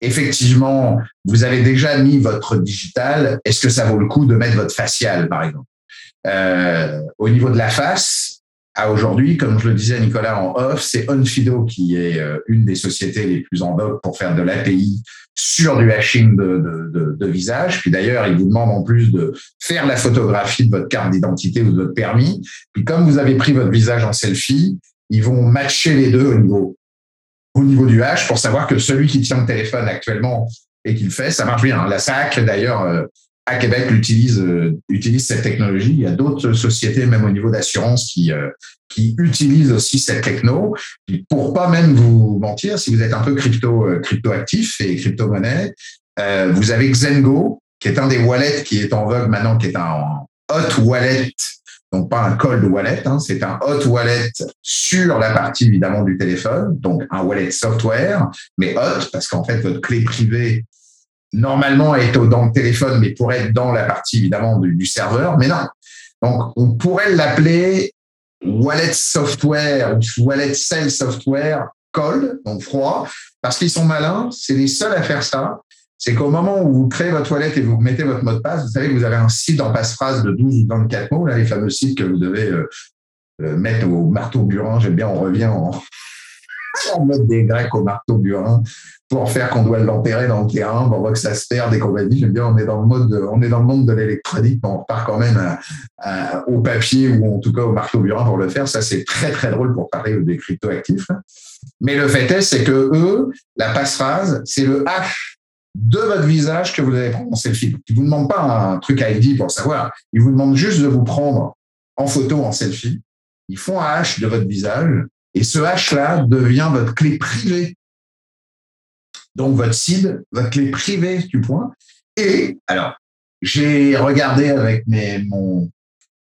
effectivement vous avez déjà mis votre digital, est-ce que ça vaut le coup de mettre votre facial, par exemple? Euh, Au niveau de la face, à aujourd'hui, comme je le disais à Nicolas en off, c'est Onfido qui est euh, une des sociétés les plus en vogue pour faire de l'API sur du hashing de, de, de, visage. Puis d'ailleurs, il vous demande en plus de faire la photographie de votre carte d'identité ou de votre permis. Puis comme vous avez pris votre visage en selfie, ils vont matcher les deux au niveau, au niveau du hash pour savoir que celui qui tient le téléphone actuellement et qui le fait, ça marche bien. La SAC, d'ailleurs, euh, à Québec utilise, euh, utilise cette technologie. Il y a d'autres sociétés, même au niveau d'assurance, qui, euh, qui utilisent aussi cette techno. pour pas même vous mentir, si vous êtes un peu crypto, euh, crypto actif et crypto monnaie, vous avez Xengo, qui est un des wallets qui est en vogue maintenant, qui est un hot wallet, donc pas un cold wallet, hein, c'est un hot wallet sur la partie évidemment du téléphone, donc un wallet software, mais hot parce qu'en fait votre clé privée normalement être dans le téléphone, mais pourrait être dans la partie évidemment du, serveur, mais non. Donc, on pourrait l'appeler wallet software ou wallet cell software cold, donc froid, parce qu'ils sont malins, c'est les seuls à faire ça. C'est qu'au moment où vous créez votre wallet et vous mettez votre mot de passe, vous savez que vous avez un site en passe-phrase de 12 ou 24 mots, là, les fameux sites que vous devez euh, euh, mettre au marteau burin. J'aime bien, on revient en, en mode des Grecs au marteau burin pour faire qu'on doit l'enterrer dans le terrain, pour voir que ça se perd et compagnie. J'aime bien, on est dans le mode, on est dans le monde de l'électronique, on repart quand même au papier ou en tout cas au marteau burin pour le faire. Ça, c'est très, très drôle pour parler des cryptoactifs. Mais le fait est, c'est que eux, la passe-phrase, c'est le hash de votre visage que vous allez prendre en selfie. Ils vous demandent pas un truc ID pour savoir. Ils vous demandent juste de vous prendre en photo, en selfie. Ils font un hash de votre visage et ce hash-là devient votre clé privée donc votre CID, votre clé privée du point. Et alors, j'ai regardé avec mes, mon,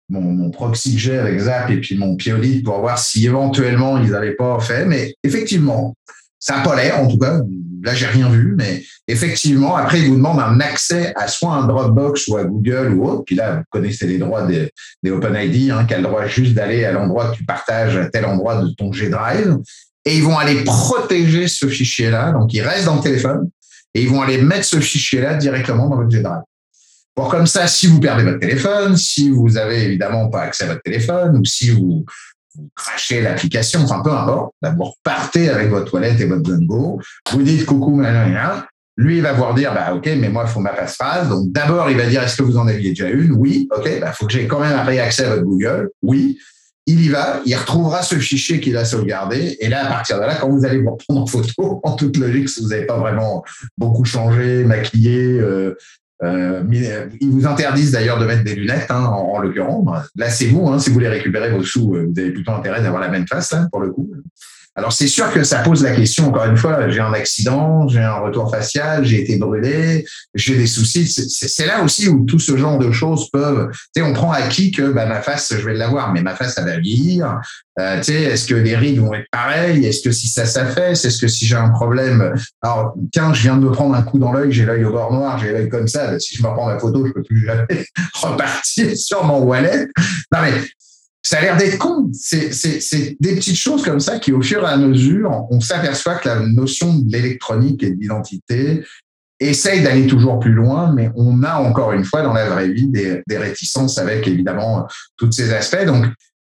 mon, proxy j'ai avec Zap et puis mon Piolit pour voir si éventuellement ils n'avaient pas fait. Mais effectivement, ça n'a pas l'air, en tout cas. Là, j'ai rien vu, mais effectivement, après, ils vous demandent un accès à soit un Dropbox ou à Google ou autre. Puis là, vous connaissez les droits des, des OpenID, hein, qui a le droit juste d'aller à l'endroit que tu partages à tel endroit de ton G Drive. Et ils vont aller protéger ce fichier-là. Donc, il reste dans le téléphone et ils vont aller mettre ce fichier-là directement dans votre G Drive. Pour comme ça, si vous perdez votre téléphone, si vous avez évidemment pas accès à votre téléphone, ou si vous, crachez l'application, enfin peu importe, d'abord partez avec votre toilette et votre Zengo, vous dites coucou, lui il va vous dire bah ok mais moi il faut ma passe-phrase donc d'abord il va dire est-ce que vous en aviez déjà une? Oui. Ok il bah, faut que j'ai quand même un accès à votre Google. Oui. Il y va, il retrouvera ce fichier qu'il a sauvegardé, et là, à partir de là, quand vous allez vous reprendre en photo, [LAUGHS] en toute logique, si vous n'avez pas vraiment beaucoup changé, maquillé, euh, euh, euh, ils vous interdisent d'ailleurs de mettre des lunettes, hein, en, l'occurrence. Là, c'est vous, hein, si vous voulez récupérer vos sous, euh, vous avez plutôt intérêt d'avoir la même face, hein, pour le coup. Alors, c'est sûr que ça pose la question, encore une fois, j'ai un accident, j'ai un retour facial, j'ai été brûlé, j'ai des soucis. C'est là aussi où tout ce genre de choses peuvent... Tu sais, on prend acquis que bah, ma face, je vais l'avoir, mais ma face, ça va vieillir. Euh, tu sais, est-ce que les rides vont être pareilles? Est-ce que si ça s'affaisse? Est-ce que si j'ai un problème? Alors, tiens, je viens de me prendre un coup dans l'œil, j'ai l'œil au bord noir, j'ai l'œil comme ça. Si je me prends la photo, je peux plus jamais [LAUGHS] repartir sur mon wallet. Non, mais ça a l'air d'être con. C'est des petites choses comme ça qui, au fur et à mesure, on s'aperçoit que la notion de l'électronique et de l'identité essaye d'aller toujours plus loin, mais on a encore une fois dans la vraie vie des, des réticences avec évidemment tous ces aspects. Donc,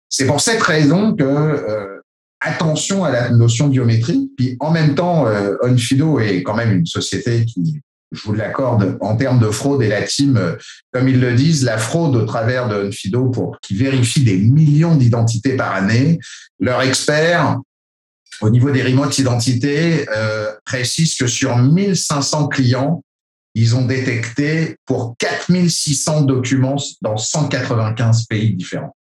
c'est pour cette raison que euh, attention à la notion biométrique. Puis en même temps, euh, Onfido est quand même une société qui je vous l'accorde, en termes de fraude et la team, euh, comme ils le disent, la fraude au travers de Unfido pour qui vérifie des millions d'identités par année, leur expert au niveau des remote identités euh, précise que sur 1500 clients, ils ont détecté pour 4600 documents dans 195 pays différents.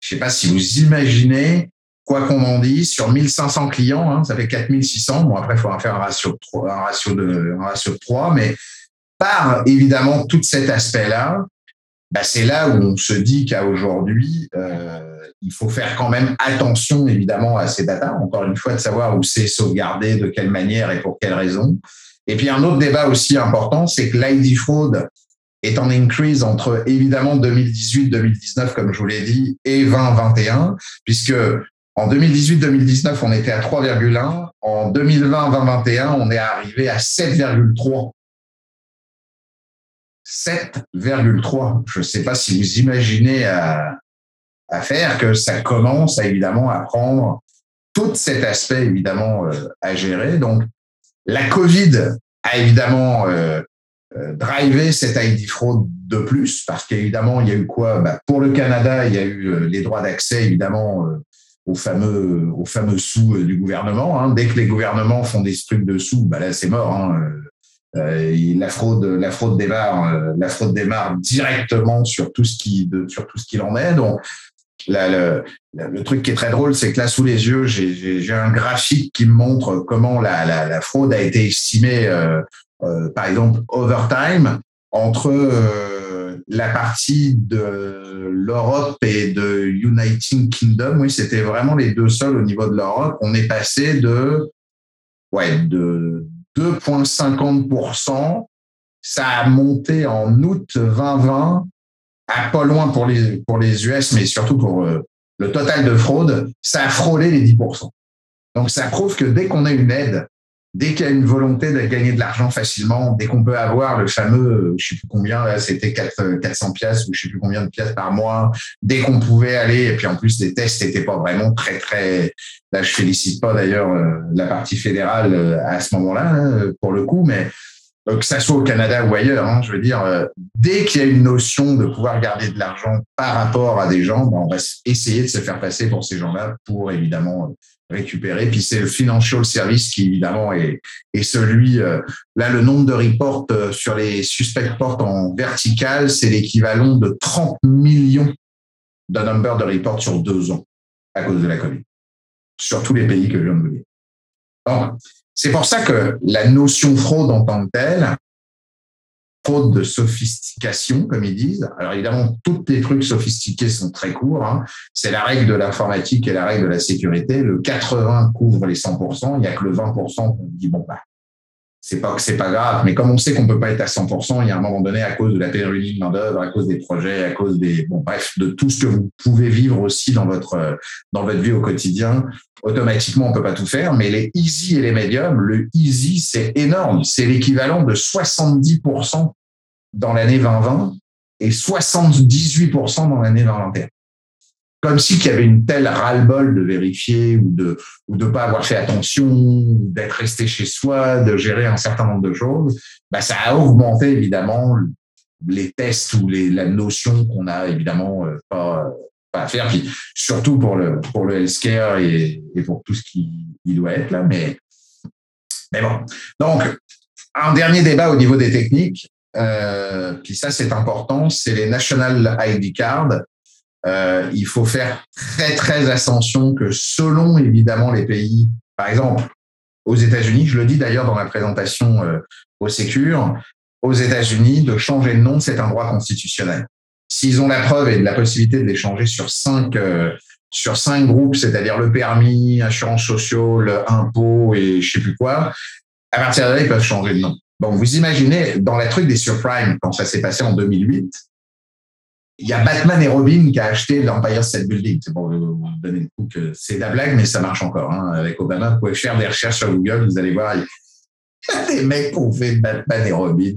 Je ne sais pas si vous imaginez quoi qu'on en dise, sur 1500 clients, hein, ça fait 4600. Bon, après, il faudra faire un ratio de 3, un ratio de, un ratio de 3 mais par évidemment tout cet aspect-là, bah, c'est là où on se dit qu'à aujourd'hui, euh, il faut faire quand même attention évidemment à ces datas. Encore une fois, de savoir où c'est sauvegardé, de quelle manière et pour quelles raisons. Et puis un autre débat aussi important, c'est que l'ID fraud est en increase entre évidemment 2018-2019, comme je vous l'ai dit, et 2021, puisque en 2018-2019, on était à 3,1. En 2020-2021, on est arrivé à 7,3. 7,3. Je ne sais pas si vous imaginez à, faire que ça commence à, évidemment à prendre tout cet aspect évidemment euh, à gérer. Donc, la Covid a évidemment euh, euh, drivé cette ID fraude de plus parce qu'évidemment, il y a eu quoi? Bah, Pour le Canada, il y a eu les droits d'accès évidemment aux fameux, aux fameux sous euh, du gouvernement. Hein. Dès que les gouvernements font des trucs de sous, bah là c'est mort. Hein. Euh, la fraude, la fraude démarre, euh, la fraude démarre directement sur tout ce qui, de, sur tout ce qu'il en est. Donc là, le, le, truc qui est très drôle, c'est que là sous les yeux, j'ai un graphique qui me montre comment la, la, la fraude a été estimée, euh, euh par exemple, overtime entre la partie de l'Europe et de United Kingdom, oui, c'était vraiment les deux seuls au niveau de l'Europe. On est passé de, ouais, de 2,50%. Ça a monté en août 2020 à pas loin pour les, pour les US, mais surtout pour euh, le total de fraude. Ça a frôlé les 10%. Donc, ça prouve que dès qu'on a une aide dès qu'il y a une volonté de gagner de l'argent facilement, dès qu'on peut avoir le fameux, je sais plus combien, c'était 400 pièces ou je sais plus combien de pièces par mois, dès qu'on pouvait aller, et puis en plus, les tests n'étaient pas vraiment très, très, là, je félicite pas d'ailleurs euh, la partie fédérale euh, à ce moment-là, hein, pour le coup, mais que ça soit au Canada ou ailleurs, hein, je veux dire, euh, dès qu'il y a une notion de pouvoir garder de l'argent par rapport à des gens, ben, on va essayer de se faire passer pour ces gens-là pour évidemment récupérer. Puis c'est le financial service qui évidemment est, est celui. Euh, là, le nombre de reports euh, sur les suspect ports en vertical, c'est l'équivalent de 30 millions de number de reports sur deux ans à cause de la Covid, sur tous les pays que je viens de vous dire. C'est pour ça que la notion fraude en tant que telle, fraude de sophistication, comme ils disent. Alors évidemment, tous les trucs sophistiqués sont très courts. Hein. C'est la règle de l'informatique et la règle de la sécurité. Le 80 couvre les 100%. Il n'y a que le 20% qu'on dit, bon, bah, c'est pas c'est pas grave, mais comme on sait qu'on peut pas être à 100%, il y a un moment donné, à cause de la pénurie de main d'œuvre, à cause des projets, à cause des, bon, bref, de tout ce que vous pouvez vivre aussi dans votre, dans votre vie au quotidien, automatiquement, on peut pas tout faire, mais les easy et les medium, le easy, c'est énorme. C'est l'équivalent de 70% dans l'année 2020 et 78% dans l'année 2021 comme si qu'il y avait une telle ras-le-bol de vérifier ou de ou de pas avoir fait attention, d'être resté chez soi, de gérer un certain nombre de choses, bah ça a augmenté évidemment les tests ou les, la notion qu'on a évidemment euh, pas, pas à faire. Puis surtout pour le pour le healthcare et, et pour tout ce qui il doit être là, mais mais bon. Donc un dernier débat au niveau des techniques. Euh, puis ça c'est important, c'est les national ID cards euh, il faut faire très très attention que selon évidemment les pays, par exemple aux États-Unis, je le dis d'ailleurs dans la présentation euh, au Sécure, aux États-Unis, de changer de nom, c'est un droit constitutionnel. S'ils ont la preuve et la possibilité de les changer sur cinq euh, sur cinq groupes, c'est-à-dire le permis, assurance sociale, impôt et je sais plus quoi, à partir de là, ils peuvent changer de nom. Bon, vous imaginez, dans la truc des surprimes, quand ça s'est passé en 2008, il y a Batman et Robin qui a acheté l'Empire State Building. C'est pour vous donner le coup que c'est de la blague, mais ça marche encore. Hein. Avec Obama, vous pouvez faire des recherches sur Google, vous allez voir, il y a des mecs qui ont fait Batman et Robin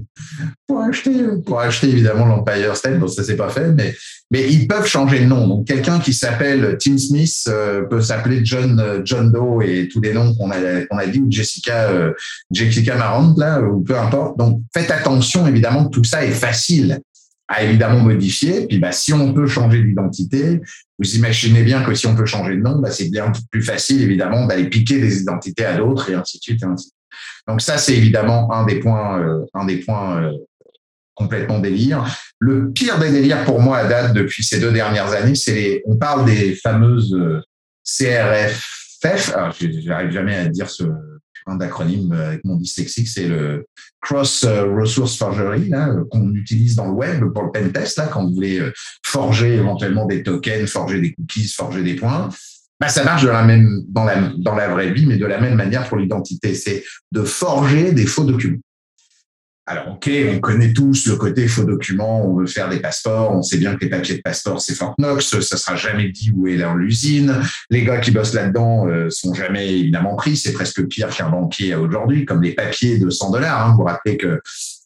pour acheter, pour acheter évidemment l'Empire State. Bon, ça c'est pas fait, mais mais ils peuvent changer de nom. Donc quelqu'un qui s'appelle Tim Smith euh, peut s'appeler John John Doe et tous les noms qu'on a qu'on a dit ou Jessica euh, Jessica Marant là ou peu importe. Donc faites attention évidemment que tout ça est facile à évidemment modifier. Puis bah, si on peut changer d'identité, vous imaginez bien que si on peut changer de nom, bah, c'est bien plus facile évidemment d'aller piquer des identités à d'autres et ainsi de suite. Et ainsi. Donc ça, c'est évidemment un des points, euh, un des points euh, complètement délire. Le pire des délires pour moi à date depuis ces deux dernières années, c'est les, on parle des fameuses euh, CRFF. Alors, j'arrive jamais à dire ce un d'acronyme avec mon dyslexique, c'est le Cross Resource Forgery, qu'on utilise dans le web pour le pen test, là, quand vous voulez euh, forger éventuellement des tokens, forger des cookies, forger des points. Bah, ça marche de la même, dans la vraie vie, mais de la même manière pour l'identité. C'est de forger des faux documents. Alors, OK, on connaît tous le côté faux document, on veut faire des passeports, on sait bien que les papiers de passeport, c'est Fort Knox, ça sera jamais dit où est l'usine. Les gars qui bossent là-dedans euh, sont jamais évidemment pris, c'est presque pire qu'un banquier aujourd'hui, comme les papiers de 100 dollars. Hein. Vous rappelez que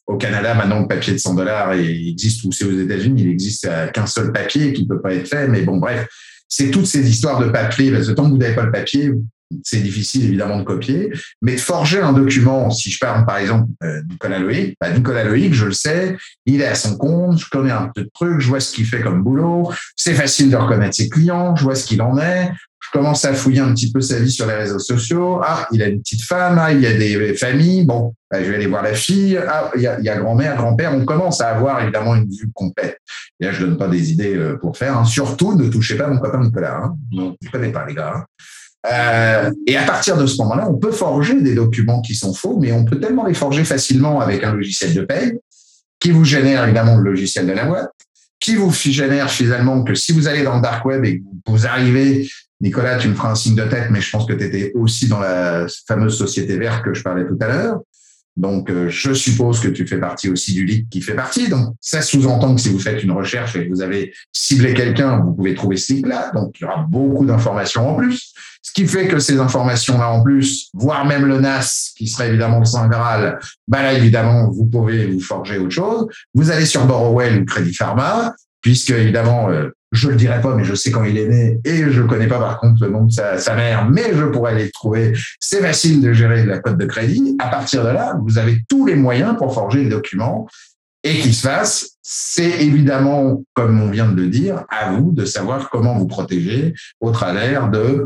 au Canada, maintenant, le papier de 100 dollars existe, ou c'est aux États-Unis, il existe qu'un seul papier qui peut pas être fait, mais bon, bref, c'est toutes ces histoires de papier, parce que tant que vous n'avez pas le papier, c'est difficile évidemment de copier, mais de forger un document, si je parle par exemple euh, Nicolas Loïc, bah, Nicolas Loïc, je le sais, il est à son compte, je connais un peu de trucs, je vois ce qu'il fait comme boulot, c'est facile de reconnaître ses clients, je vois ce qu'il en est, je commence à fouiller un petit peu sa vie sur les réseaux sociaux, ah, il a une petite femme, ah, il y a des familles, bon, bah, je vais aller voir la fille, ah, il y a, grand-mère, grand-père, on commence à avoir évidemment une vue complète. Et là, je donne pas des idées euh, pour faire, hein. surtout ne touchez pas mon copain Nicolas, hein. non, je connais pas les gars. Hein. Euh, et à partir de ce moment-là, on peut forger des documents qui sont faux, mais on peut tellement les forger facilement avec un logiciel de paye qui vous génère évidemment le logiciel de la boîte, qui vous génère finalement que si vous allez dans le dark web et que vous arrivez, Nicolas, tu me feras un signe de tête, mais je pense que tu étais aussi dans la fameuse société verte que je parlais tout à l'heure. Donc, euh, je suppose que tu fais partie aussi du leak qui fait partie. Donc, ça sous-entend que si vous faites une recherche et que vous avez ciblé quelqu'un, vous pouvez trouver ce leak-là. Donc, il y aura beaucoup d'informations en plus. Ce qui fait que ces informations-là en plus, voire même le NAS, qui serait évidemment le Saint Graal, bah là, évidemment, vous pouvez vous forger autre chose. Vous allez sur Borrowell ou Crédit Pharma, puisque évidemment, euh, je le dirai pas, mais je sais quand il est né et je connais pas par contre le nom de sa, mère, mais je pourrais aller le trouver. C'est facile de gérer la cote de crédit. À partir de là, vous avez tous les moyens pour forger les documents et qu'il se fasse. C'est évidemment, comme on vient de le dire, à vous de savoir comment vous protéger au travers de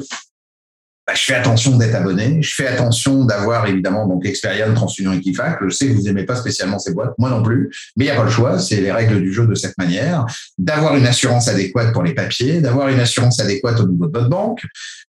bah, je fais attention d'être abonné, je fais attention d'avoir évidemment donc Experian, TransUnion et Kifac. Je sais que vous aimez pas spécialement ces boîtes, moi non plus, mais il n'y a pas le choix, c'est les règles du jeu de cette manière. D'avoir une assurance adéquate pour les papiers, d'avoir une assurance adéquate au niveau de votre banque.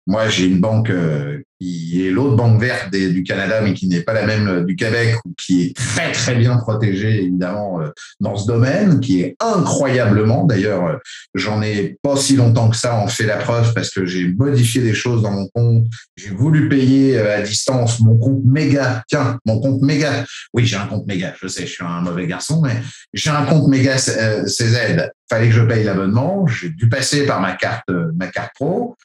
Moi, j'ai une banque euh, qui est l'autre banque verte du Canada, mais qui n'est pas la même du Québec, ou qui est très très bien protégée évidemment euh, dans ce domaine, qui est incroyablement. D'ailleurs, euh, j'en ai pas si longtemps que ça en fait la preuve parce que j'ai modifié des choses dans mon compte. J'ai voulu payer euh, à distance mon compte méga. Tiens, mon compte méga. Oui, j'ai un compte méga. Je sais, je suis un mauvais garçon, mais j'ai un compte méga CZ. Fallait que je paye l'abonnement. J'ai dû passer par ma carte, ma carte pro.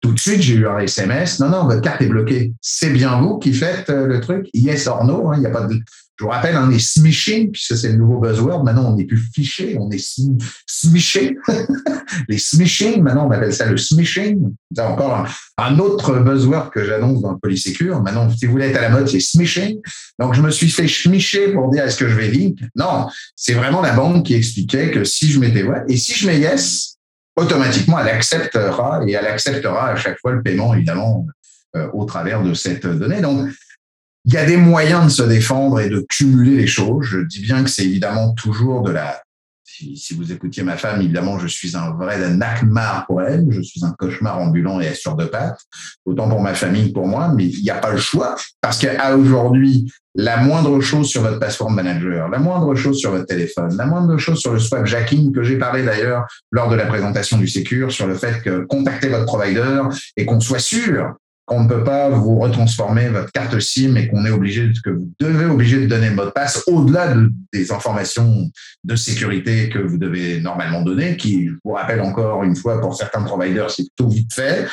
Tout de suite, j'ai eu un SMS. Non, non, votre carte est bloquée. C'est bien vous qui faites euh, le truc. Yes or no. Hein, y a pas de. Je vous rappelle, on est smishing, puisque c'est le nouveau buzzword. Maintenant, on n'est plus fiché, on est smishé. [LAUGHS] Les smishing, maintenant, on appelle ça le smishing. C'est encore un, autre buzzword que j'annonce dans le Polysecure. Maintenant, si vous voulez être à la mode, c'est smishing. Donc, je me suis fait smicher pour dire est-ce que je vais link. Non, c'est vraiment la banque qui expliquait que si je mettais ouais, et si je mets yes, automatiquement, elle acceptera et elle acceptera à chaque fois le paiement, évidemment, euh, au travers de cette donnée. Donc, il y a des moyens de se défendre et de cumuler les choses. Je dis bien que c'est évidemment toujours de la si, vous écoutiez ma femme, évidemment, je suis un vrai nakmar pour elle. Je suis un cauchemar ambulant et sur deux pattes. Autant pour ma famille que pour moi, mais il n'y a pas le choix. Parce qu'à aujourd'hui, la moindre chose sur votre password manager, la moindre chose sur votre téléphone, la moindre chose sur le swap jacking que j'ai parlé d'ailleurs lors de la présentation du Secure sur le fait que contactez votre provider et qu'on soit sûr qu'on ne peut pas vous retransformer votre carte SIM et qu'on est obligé que vous devez obliger de donner le mot de passe au-delà des informations de sécurité que vous devez normalement donner, qui, je vous rappelle encore une fois, pour certains providers, c'est plutôt vite fait.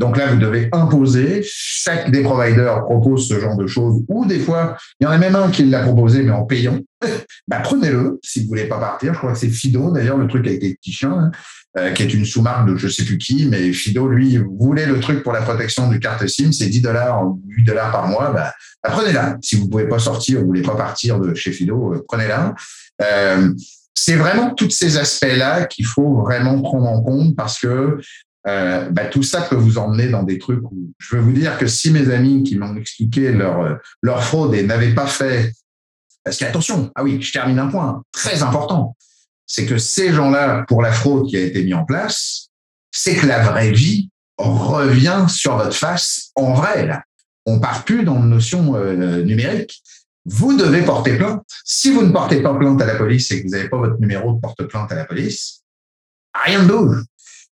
Donc là, vous devez imposer. Chaque des providers propose ce genre de choses, ou des fois, il y en a même un qui l'a proposé, mais en payant. [LAUGHS] bah, prenez-le si vous voulez pas partir. Je crois que c'est Fido, d'ailleurs, le truc avec les petits chiens. Hein. Euh, qui est une sous-marque de je sais plus qui, mais Fido, lui, voulait le truc pour la protection du carte SIM, c'est 10 dollars, 8 dollars par mois, bah, bah, prenez-la. Si vous pouvez pas sortir, vous voulez pas partir de chez Fido, euh, prenez-la. Euh, c'est vraiment tous ces aspects-là qu'il faut vraiment prendre en compte parce que euh, bah, tout ça peut vous emmener dans des trucs où je veux vous dire que si mes amis qui m'ont expliqué leur, leur fraude et n'avaient pas fait, parce qu'attention, ah oui, je termine un point très important c'est que ces gens-là, pour la fraude qui a été mise en place, c'est que la vraie vie revient sur votre face en vrai. Là. On part plus dans une notion euh, numérique. Vous devez porter plainte. Si vous ne portez pas plainte à la police et que vous n'avez pas votre numéro de porte-plainte à la police, rien ne bouge.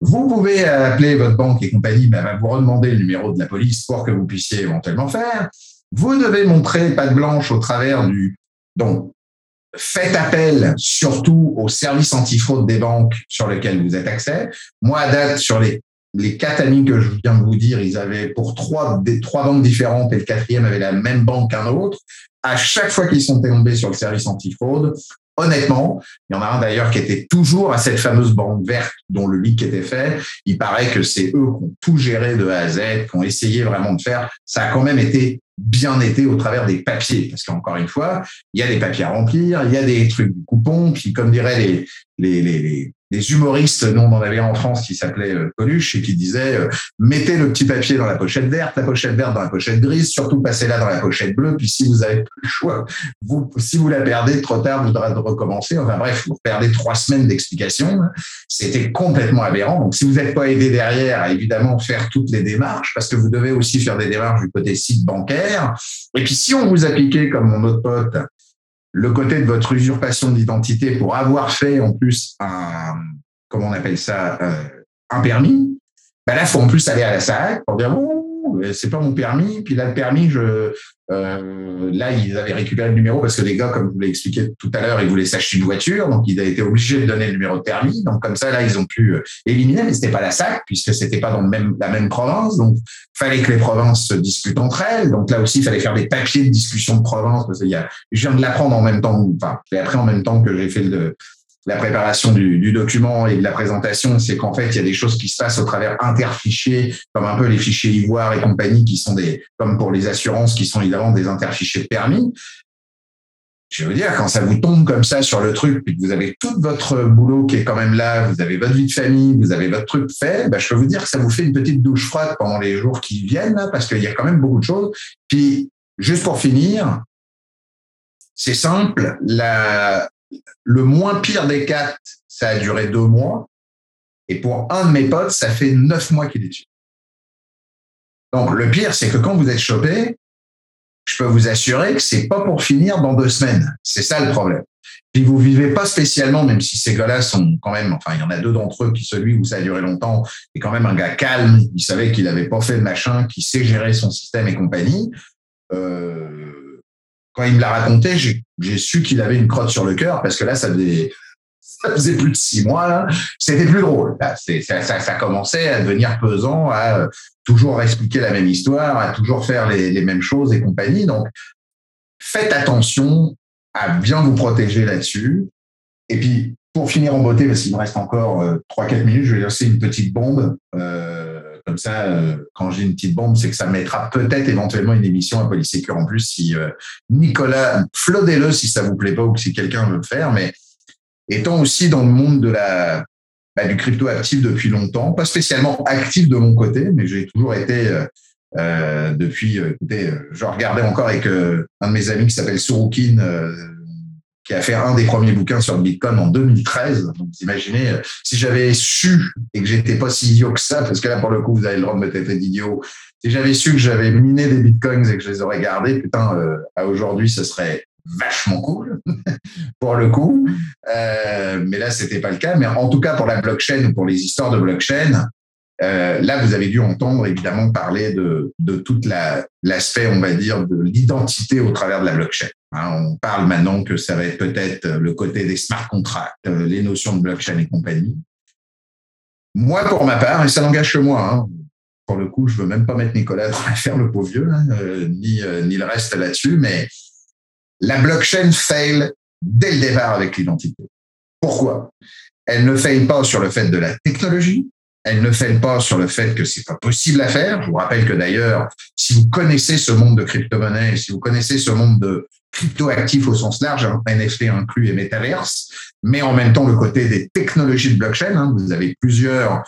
Vous pouvez appeler votre banque et compagnie, ben, ben, vous redemander le numéro de la police pour que vous puissiez éventuellement faire. Vous devez montrer patte blanche au travers du. Donc, faites appel surtout aux services antifraude des banques sur lesquels vous êtes accès. Moi, à date, sur les, les quatre amis que je viens de vous dire, ils avaient pour trois, des trois banques différentes et le quatrième avait la même banque qu'un autre. À chaque fois qu'ils sont tombés sur le service antifraude, honnêtement, il y en a un d'ailleurs qui était toujours à cette fameuse banque verte dont le leak était fait. Il paraît que c'est eux qui ont tout géré de A à Z, qui ont essayé vraiment de faire. Ça a quand même été bien été au travers des papiers. Parce qu'encore une fois, il y a des papiers à remplir, il y a des trucs du coupon, puis comme diraient les, les, les humoristes, nous on en avait en France qui s'appelait euh, Coluche et qui disait euh, mettez le petit papier dans la pochette verte, la pochette verte dans la pochette grise, surtout passez-la dans la pochette bleue, puis si vous avez plus le choix, vous, si vous la perdez trop tard, vous devrez recommencer. Enfin bref, vous perdez trois semaines d'explication. C'était complètement aberrant. Donc si vous n'êtes pas aidé derrière évidemment faire toutes les démarches, parce que vous devez aussi faire des démarches du côté site bancaire. Et puis si on vous a piqué comme mon autre pote le côté de votre usurpation d'identité pour avoir fait en plus un, comment on appelle ça, euh, un permis, ben là, faut en plus aller à la SAC pour dire, bon, c'est pas mon permis. Puis là, le permis, je, euh, là, ils avaient récupéré le numéro parce que les gars, comme je vous l'ai expliqué tout à l'heure, ils voulaient s'acheter une voiture, donc ils avaient été obligés de donner le numéro de permis. Donc comme ça, là, ils ont pu euh, éliminer, mais c'était pas la SAC puisque c'était pas dans le même, la même province. Donc fallait que les provinces se discutent entre elles. Donc là aussi, il fallait faire des papiers de discussion de province parce qu'il y a, je viens de l'apprendre en même temps, enfin, je appris en même temps que j'ai fait le, la préparation du, du, document et de la présentation, c'est qu'en fait, il y a des choses qui se passent au travers interfichiers, comme un peu les fichiers Ivoire et compagnie, qui sont des, comme pour les assurances, qui sont évidemment des interfichiers de permis. Je veux dire, quand ça vous tombe comme ça sur le truc, puis que vous avez tout votre boulot qui est quand même là, vous avez votre vie de famille, vous avez votre truc fait, ben, je peux vous dire que ça vous fait une petite douche froide pendant les jours qui viennent, là, parce qu'il y a quand même beaucoup de choses. Puis, juste pour finir, c'est simple, la, le moins pire des quatre, ça a duré deux mois. Et pour un de mes potes, ça fait neuf mois qu'il est dessus. Donc, le pire, c'est que quand vous êtes chopé, je peux vous assurer que c'est pas pour finir dans deux semaines. C'est ça le problème. Puis vous vivez pas spécialement, même si ces gars-là sont quand même, enfin, il y en a deux d'entre eux, qui celui où ça a duré longtemps, est quand même un gars calme. Il savait qu'il avait pas fait de machin, qui sait gérer son système et compagnie. Euh, quand il me l'a raconté, j'ai su qu'il avait une crotte sur le cœur parce que là, ça faisait, [LAUGHS] plus de six mois. C'était plus drôle. Ça, ça, ça, commençait à devenir pesant, à toujours expliquer la même histoire, à toujours faire les, les mêmes choses et compagnie. Donc, faites attention à bien vous protéger là-dessus. Et puis, pour finir en beauté, parce qu'il me reste encore euh, 3-4 minutes, je vais lancer une petite bombe. Euh, comme ça, euh, quand j'ai une petite bombe, c'est que ça mettra peut-être éventuellement une émission à Polysécure en plus si euh, Nicolas, flodez-le si ça vous plaît pas ou si quelqu'un veut le faire. Mais étant aussi dans le monde de la bah, du crypto actif depuis longtemps, pas spécialement actif de mon côté, mais j'ai toujours été euh, euh, depuis, euh, écoutez, euh, je regardais encore avec un de mes amis qui s'appelle Surukin, qui a fait un des premiers bouquins sur le Bitcoin en 2013. Donc, vous imaginez, si j'avais su et que j'étais pas si idiot que ça, parce que là, pour le coup, vous avez le droit de me traiter d'idiot, si j'avais su que j'avais miné des Bitcoins et que je les aurais gardés, putain, euh, à aujourd'hui, ce serait vachement cool [LAUGHS] pour le coup. Euh, mais là, c'était pas le cas. Mais en tout cas, pour la blockchain ou pour les histoires de blockchain, euh, là, vous avez dû entendre évidemment parler de, de toute l'aspect, on va dire, de l'identité au travers de la blockchain. Hein, on parle maintenant que ça va être peut-être le côté des smart contracts, euh, les notions de blockchain et compagnie. Moi, pour ma part, et ça n'engage que moi, hein, pour le coup, je veux même pas mettre Nicolas à faire le pauvre vieux, hein, euh, ni, euh, ni le reste là-dessus, mais la blockchain fail dès le départ avec l'identité. Pourquoi? Elle ne fail pas sur le fait de la technologie, elle ne fait pas sur le fait que c'est pas possible à faire. Je vous rappelle que d'ailleurs, si vous connaissez ce monde de crypto-monnaie, si vous connaissez ce monde de crypto-actifs au sens large, hein, NFT inclus et Metaverse, mais en même temps le côté des technologies de blockchain, hein, vous avez plusieurs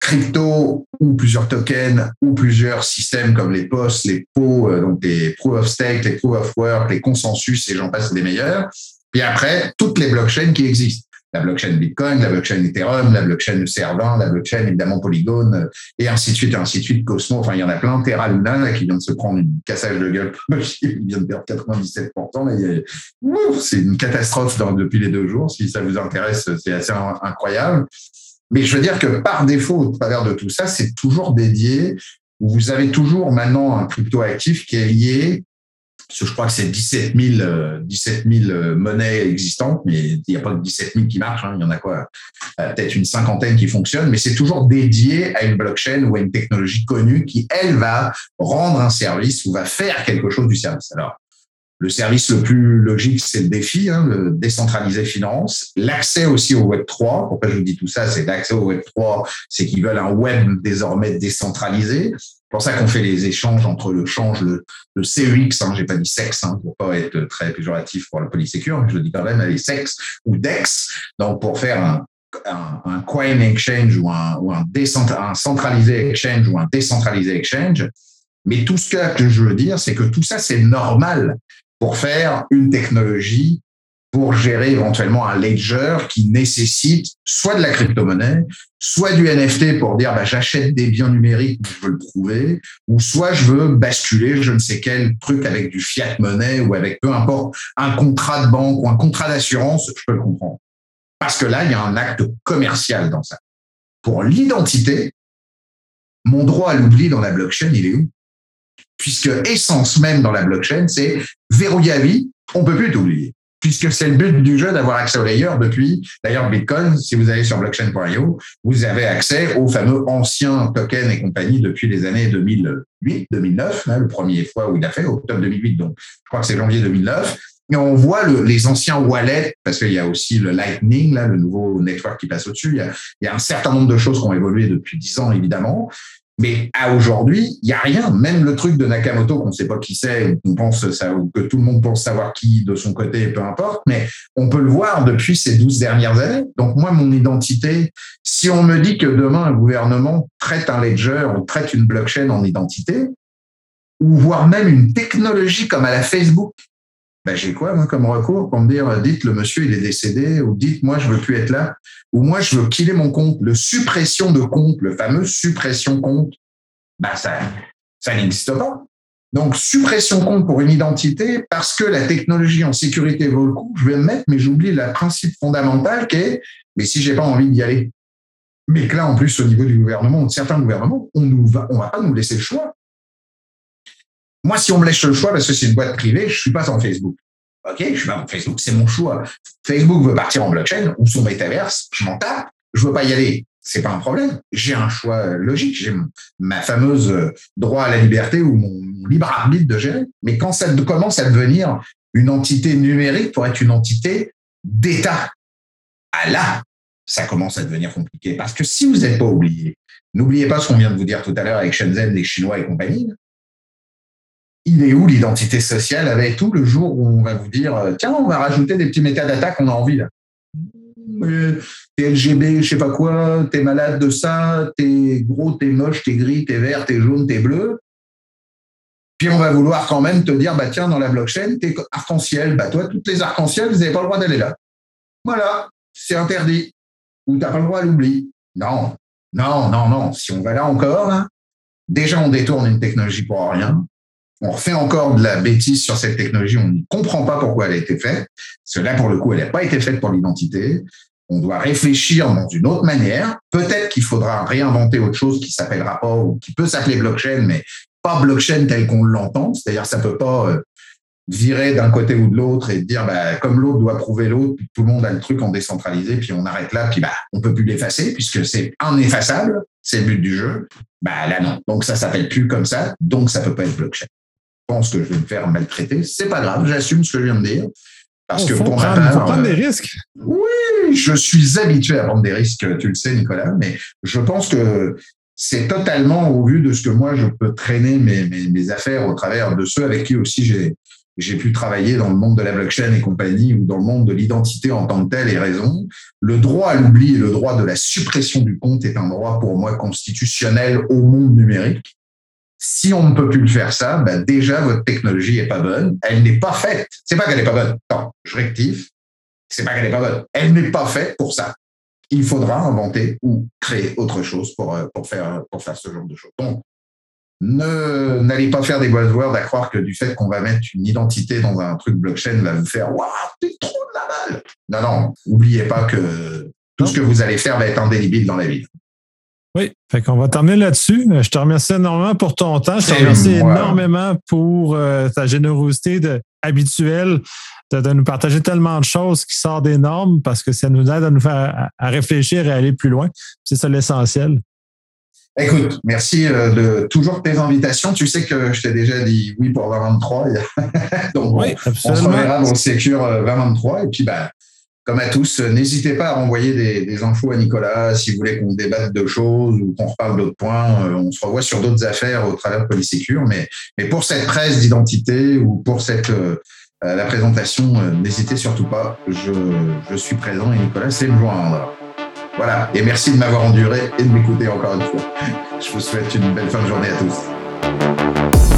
crypto ou plusieurs tokens ou plusieurs systèmes comme les POS, les PO, euh, donc les Proof of Stake, les Proof of Work, les consensus et j'en passe des meilleurs. Puis après, toutes les blockchains qui existent la blockchain Bitcoin, la blockchain Ethereum, la blockchain Servant, la blockchain évidemment Polygon, euh, et ainsi de suite, et ainsi de suite, Cosmo. Enfin, il y en a plein. Terra Luna qui vient de se prendre une cassage de gueule, [LAUGHS] il vient de perdre 97%. C'est une catastrophe depuis les deux jours. Si ça vous intéresse, c'est assez incroyable. Mais je veux dire que par défaut, au travers de tout ça, c'est toujours dédié. Vous avez toujours maintenant un crypto actif qui est lié je crois que c'est 17 000, 17 000 monnaies existantes, mais il n'y a pas que 17 000 qui marchent. Hein. Il y en a quoi euh, Peut-être une cinquantaine qui fonctionnent, mais c'est toujours dédié à une blockchain ou à une technologie connue qui, elle, va rendre un service ou va faire quelque chose du service. Alors, le service le plus logique, c'est le défi, hein, le décentraliser finance. L'accès aussi au Web 3. Pourquoi je vous dis tout ça? C'est l'accès au Web 3, c'est qu'ils veulent un web désormais décentralisé. C'est pour ça qu'on fait les échanges entre le change, le, le CEX, hein, j'ai pas dit sexe, hein, pour pas être très péjoratif pour la polysécure, je le dis quand même, les sexe ou DEX. Donc, pour faire un, coin exchange ou un centralisé exchange ou un décentralisé exchange. Mais tout ce que je veux dire, c'est que tout ça, c'est normal pour faire une technologie pour gérer éventuellement un ledger qui nécessite soit de la crypto-monnaie, soit du NFT pour dire bah, j'achète des biens numériques, je veux le prouver, ou soit je veux basculer je ne sais quel truc avec du fiat monnaie ou avec peu importe un contrat de banque ou un contrat d'assurance, je peux le comprendre. Parce que là, il y a un acte commercial dans ça. Pour l'identité, mon droit à l'oubli dans la blockchain, il est où? Puisque essence même dans la blockchain, c'est verrouiller à vie, on peut plus t'oublier puisque c'est le but du jeu d'avoir accès au layer depuis, d'ailleurs, Bitcoin, si vous allez sur blockchain.io, vous avez accès aux fameux anciens tokens et compagnie depuis les années 2008, 2009, hein, le premier fois où il a fait, octobre 2008, donc je crois que c'est janvier 2009. Et on voit le, les anciens wallets, parce qu'il y a aussi le Lightning, là, le nouveau network qui passe au-dessus. Il il y a un certain nombre de choses qui ont évolué depuis dix ans, évidemment. Mais à aujourd'hui, il n'y a rien. Même le truc de Nakamoto, qu'on ne sait pas qui c'est, qu'on pense ça, ou que tout le monde pense savoir qui de son côté, peu importe, mais on peut le voir depuis ces douze dernières années. Donc moi, mon identité, si on me dit que demain un gouvernement traite un ledger ou traite une blockchain en identité, ou voire même une technologie comme à la Facebook, ben j'ai quoi moi comme recours pour me dire dites le monsieur il est décédé ou dites moi je veux plus être là ou moi je veux killer mon compte le suppression de compte le fameux suppression compte ben ça Ça n'existe pas. Donc, suppression compte pour une identité parce que la technologie en sécurité vaut le coup, je vais me mettre, mais j'oublie le principe fondamental qui est, mais si j'ai pas envie d'y aller. Mais que là, en plus, au niveau du gouvernement, de certains gouvernements, on ne va, on va pas nous laisser le choix. Moi, si on me laisse le choix, parce que c'est une boîte privée, je suis pas sur Facebook. OK, je suis pas sur Facebook, c'est mon choix. Facebook veut partir en blockchain ou son métaverse, je m'en tape, je veux pas y aller c'est pas un problème. J'ai un choix logique. J'ai ma fameuse euh, droit à la liberté ou mon libre arbitre de gérer. Mais quand ça commence à devenir une entité numérique pour être une entité d'État, ah là, ça commence à devenir compliqué. Parce que si vous n'êtes pas oublié, n'oubliez pas ce qu'on vient de vous dire tout à l'heure avec Shenzhen, les Chinois et compagnie. Il est où l'identité sociale avec tout le jour où on va vous dire, euh, tiens, on va rajouter des petits métadatas qu'on a envie là t'es LGB, je sais pas quoi, t'es malade de ça, t'es gros, t'es moche, t'es gris, t'es vert, t'es jaune, t'es bleu. Puis on va vouloir quand même te dire, bah tiens, dans la blockchain, t'es arc-en-ciel. Bah toi, toutes les arc-en-ciel, vous n'avez pas le droit d'aller là. Voilà, c'est interdit. Ou t'as pas le droit à l'oubli. Non, non, non, non. Si on va là encore, déjà on détourne une technologie pour rien. On refait encore de la bêtise sur cette technologie, on ne comprend pas pourquoi elle a été faite. Cela, pour le coup, elle n'a pas été faite pour l'identité. On doit réfléchir dans une autre manière. Peut-être qu'il faudra réinventer autre chose qui s'appellera pas ou qui peut s'appeler blockchain, mais pas blockchain tel qu'on l'entend. C'est-à-dire, ça peut pas euh, virer d'un côté ou de l'autre et dire, bah, comme l'autre doit prouver l'autre, tout le monde a le truc en décentralisé, puis on arrête là, puis bah, on peut plus l'effacer puisque c'est ineffaçable, c'est le but du jeu. Bah là non. Donc ça s'appelle plus comme ça, donc ça peut pas être blockchain. Je pense que je vais me faire maltraiter. C'est pas grave, j'assume ce que je viens de dire. Parce que pour prendre, faut prendre des euh, risques. Oui, je suis habitué à prendre des risques, tu le sais, Nicolas, mais je pense que c'est totalement au vu de ce que moi je peux traîner mes, mes, mes affaires au travers de ceux avec qui aussi j'ai j'ai pu travailler dans le monde de la blockchain et compagnie ou dans le monde de l'identité en tant que tel et raison. Le droit à l'oubli et le droit de la suppression du compte est un droit pour moi constitutionnel au monde numérique. Si on ne peut plus le faire ça, ben déjà votre technologie est pas bonne. Elle n'est pas faite. C'est pas qu'elle est pas bonne. Non, je rectifie. C'est pas qu'elle est pas bonne. Elle n'est pas faite pour ça. Il faudra inventer ou créer autre chose pour, euh, pour, faire, pour faire ce genre de choses. Donc, ne, n'allez pas faire des buzzwords à croire que du fait qu'on va mettre une identité dans un truc blockchain va vous faire Waouh, t'es trop de la balle. Non, non, n'oubliez pas que tout ce que vous allez faire va être indélébile dans la vie. Oui, fait qu'on va terminer là-dessus. Je te remercie énormément pour ton temps. Je te remercie énormément pour euh, ta générosité de, habituelle de, nous partager tellement de choses qui sortent des normes parce que ça nous aide à nous faire à, réfléchir et à aller plus loin. C'est ça l'essentiel. Écoute, merci euh, de toujours tes invitations. Tu sais que je t'ai déjà dit oui pour 2023. [LAUGHS] Donc, oui, on, se reverra dans le Secure 2023. Euh, et puis, bah, comme à tous, n'hésitez pas à renvoyer des, infos à Nicolas si vous voulez qu'on débatte de choses ou qu'on reparle d'autres points. Euh, on se revoit sur d'autres affaires au travers de Polysécure. Mais, mais pour cette presse d'identité ou pour cette euh, la présentation, euh, n'hésitez surtout pas. Je, je suis présent et Nicolas c'est me joindre. Voilà. Et merci de m'avoir enduré et de m'écouter encore une fois. [LAUGHS] Je vous souhaite une belle fin de journée à tous.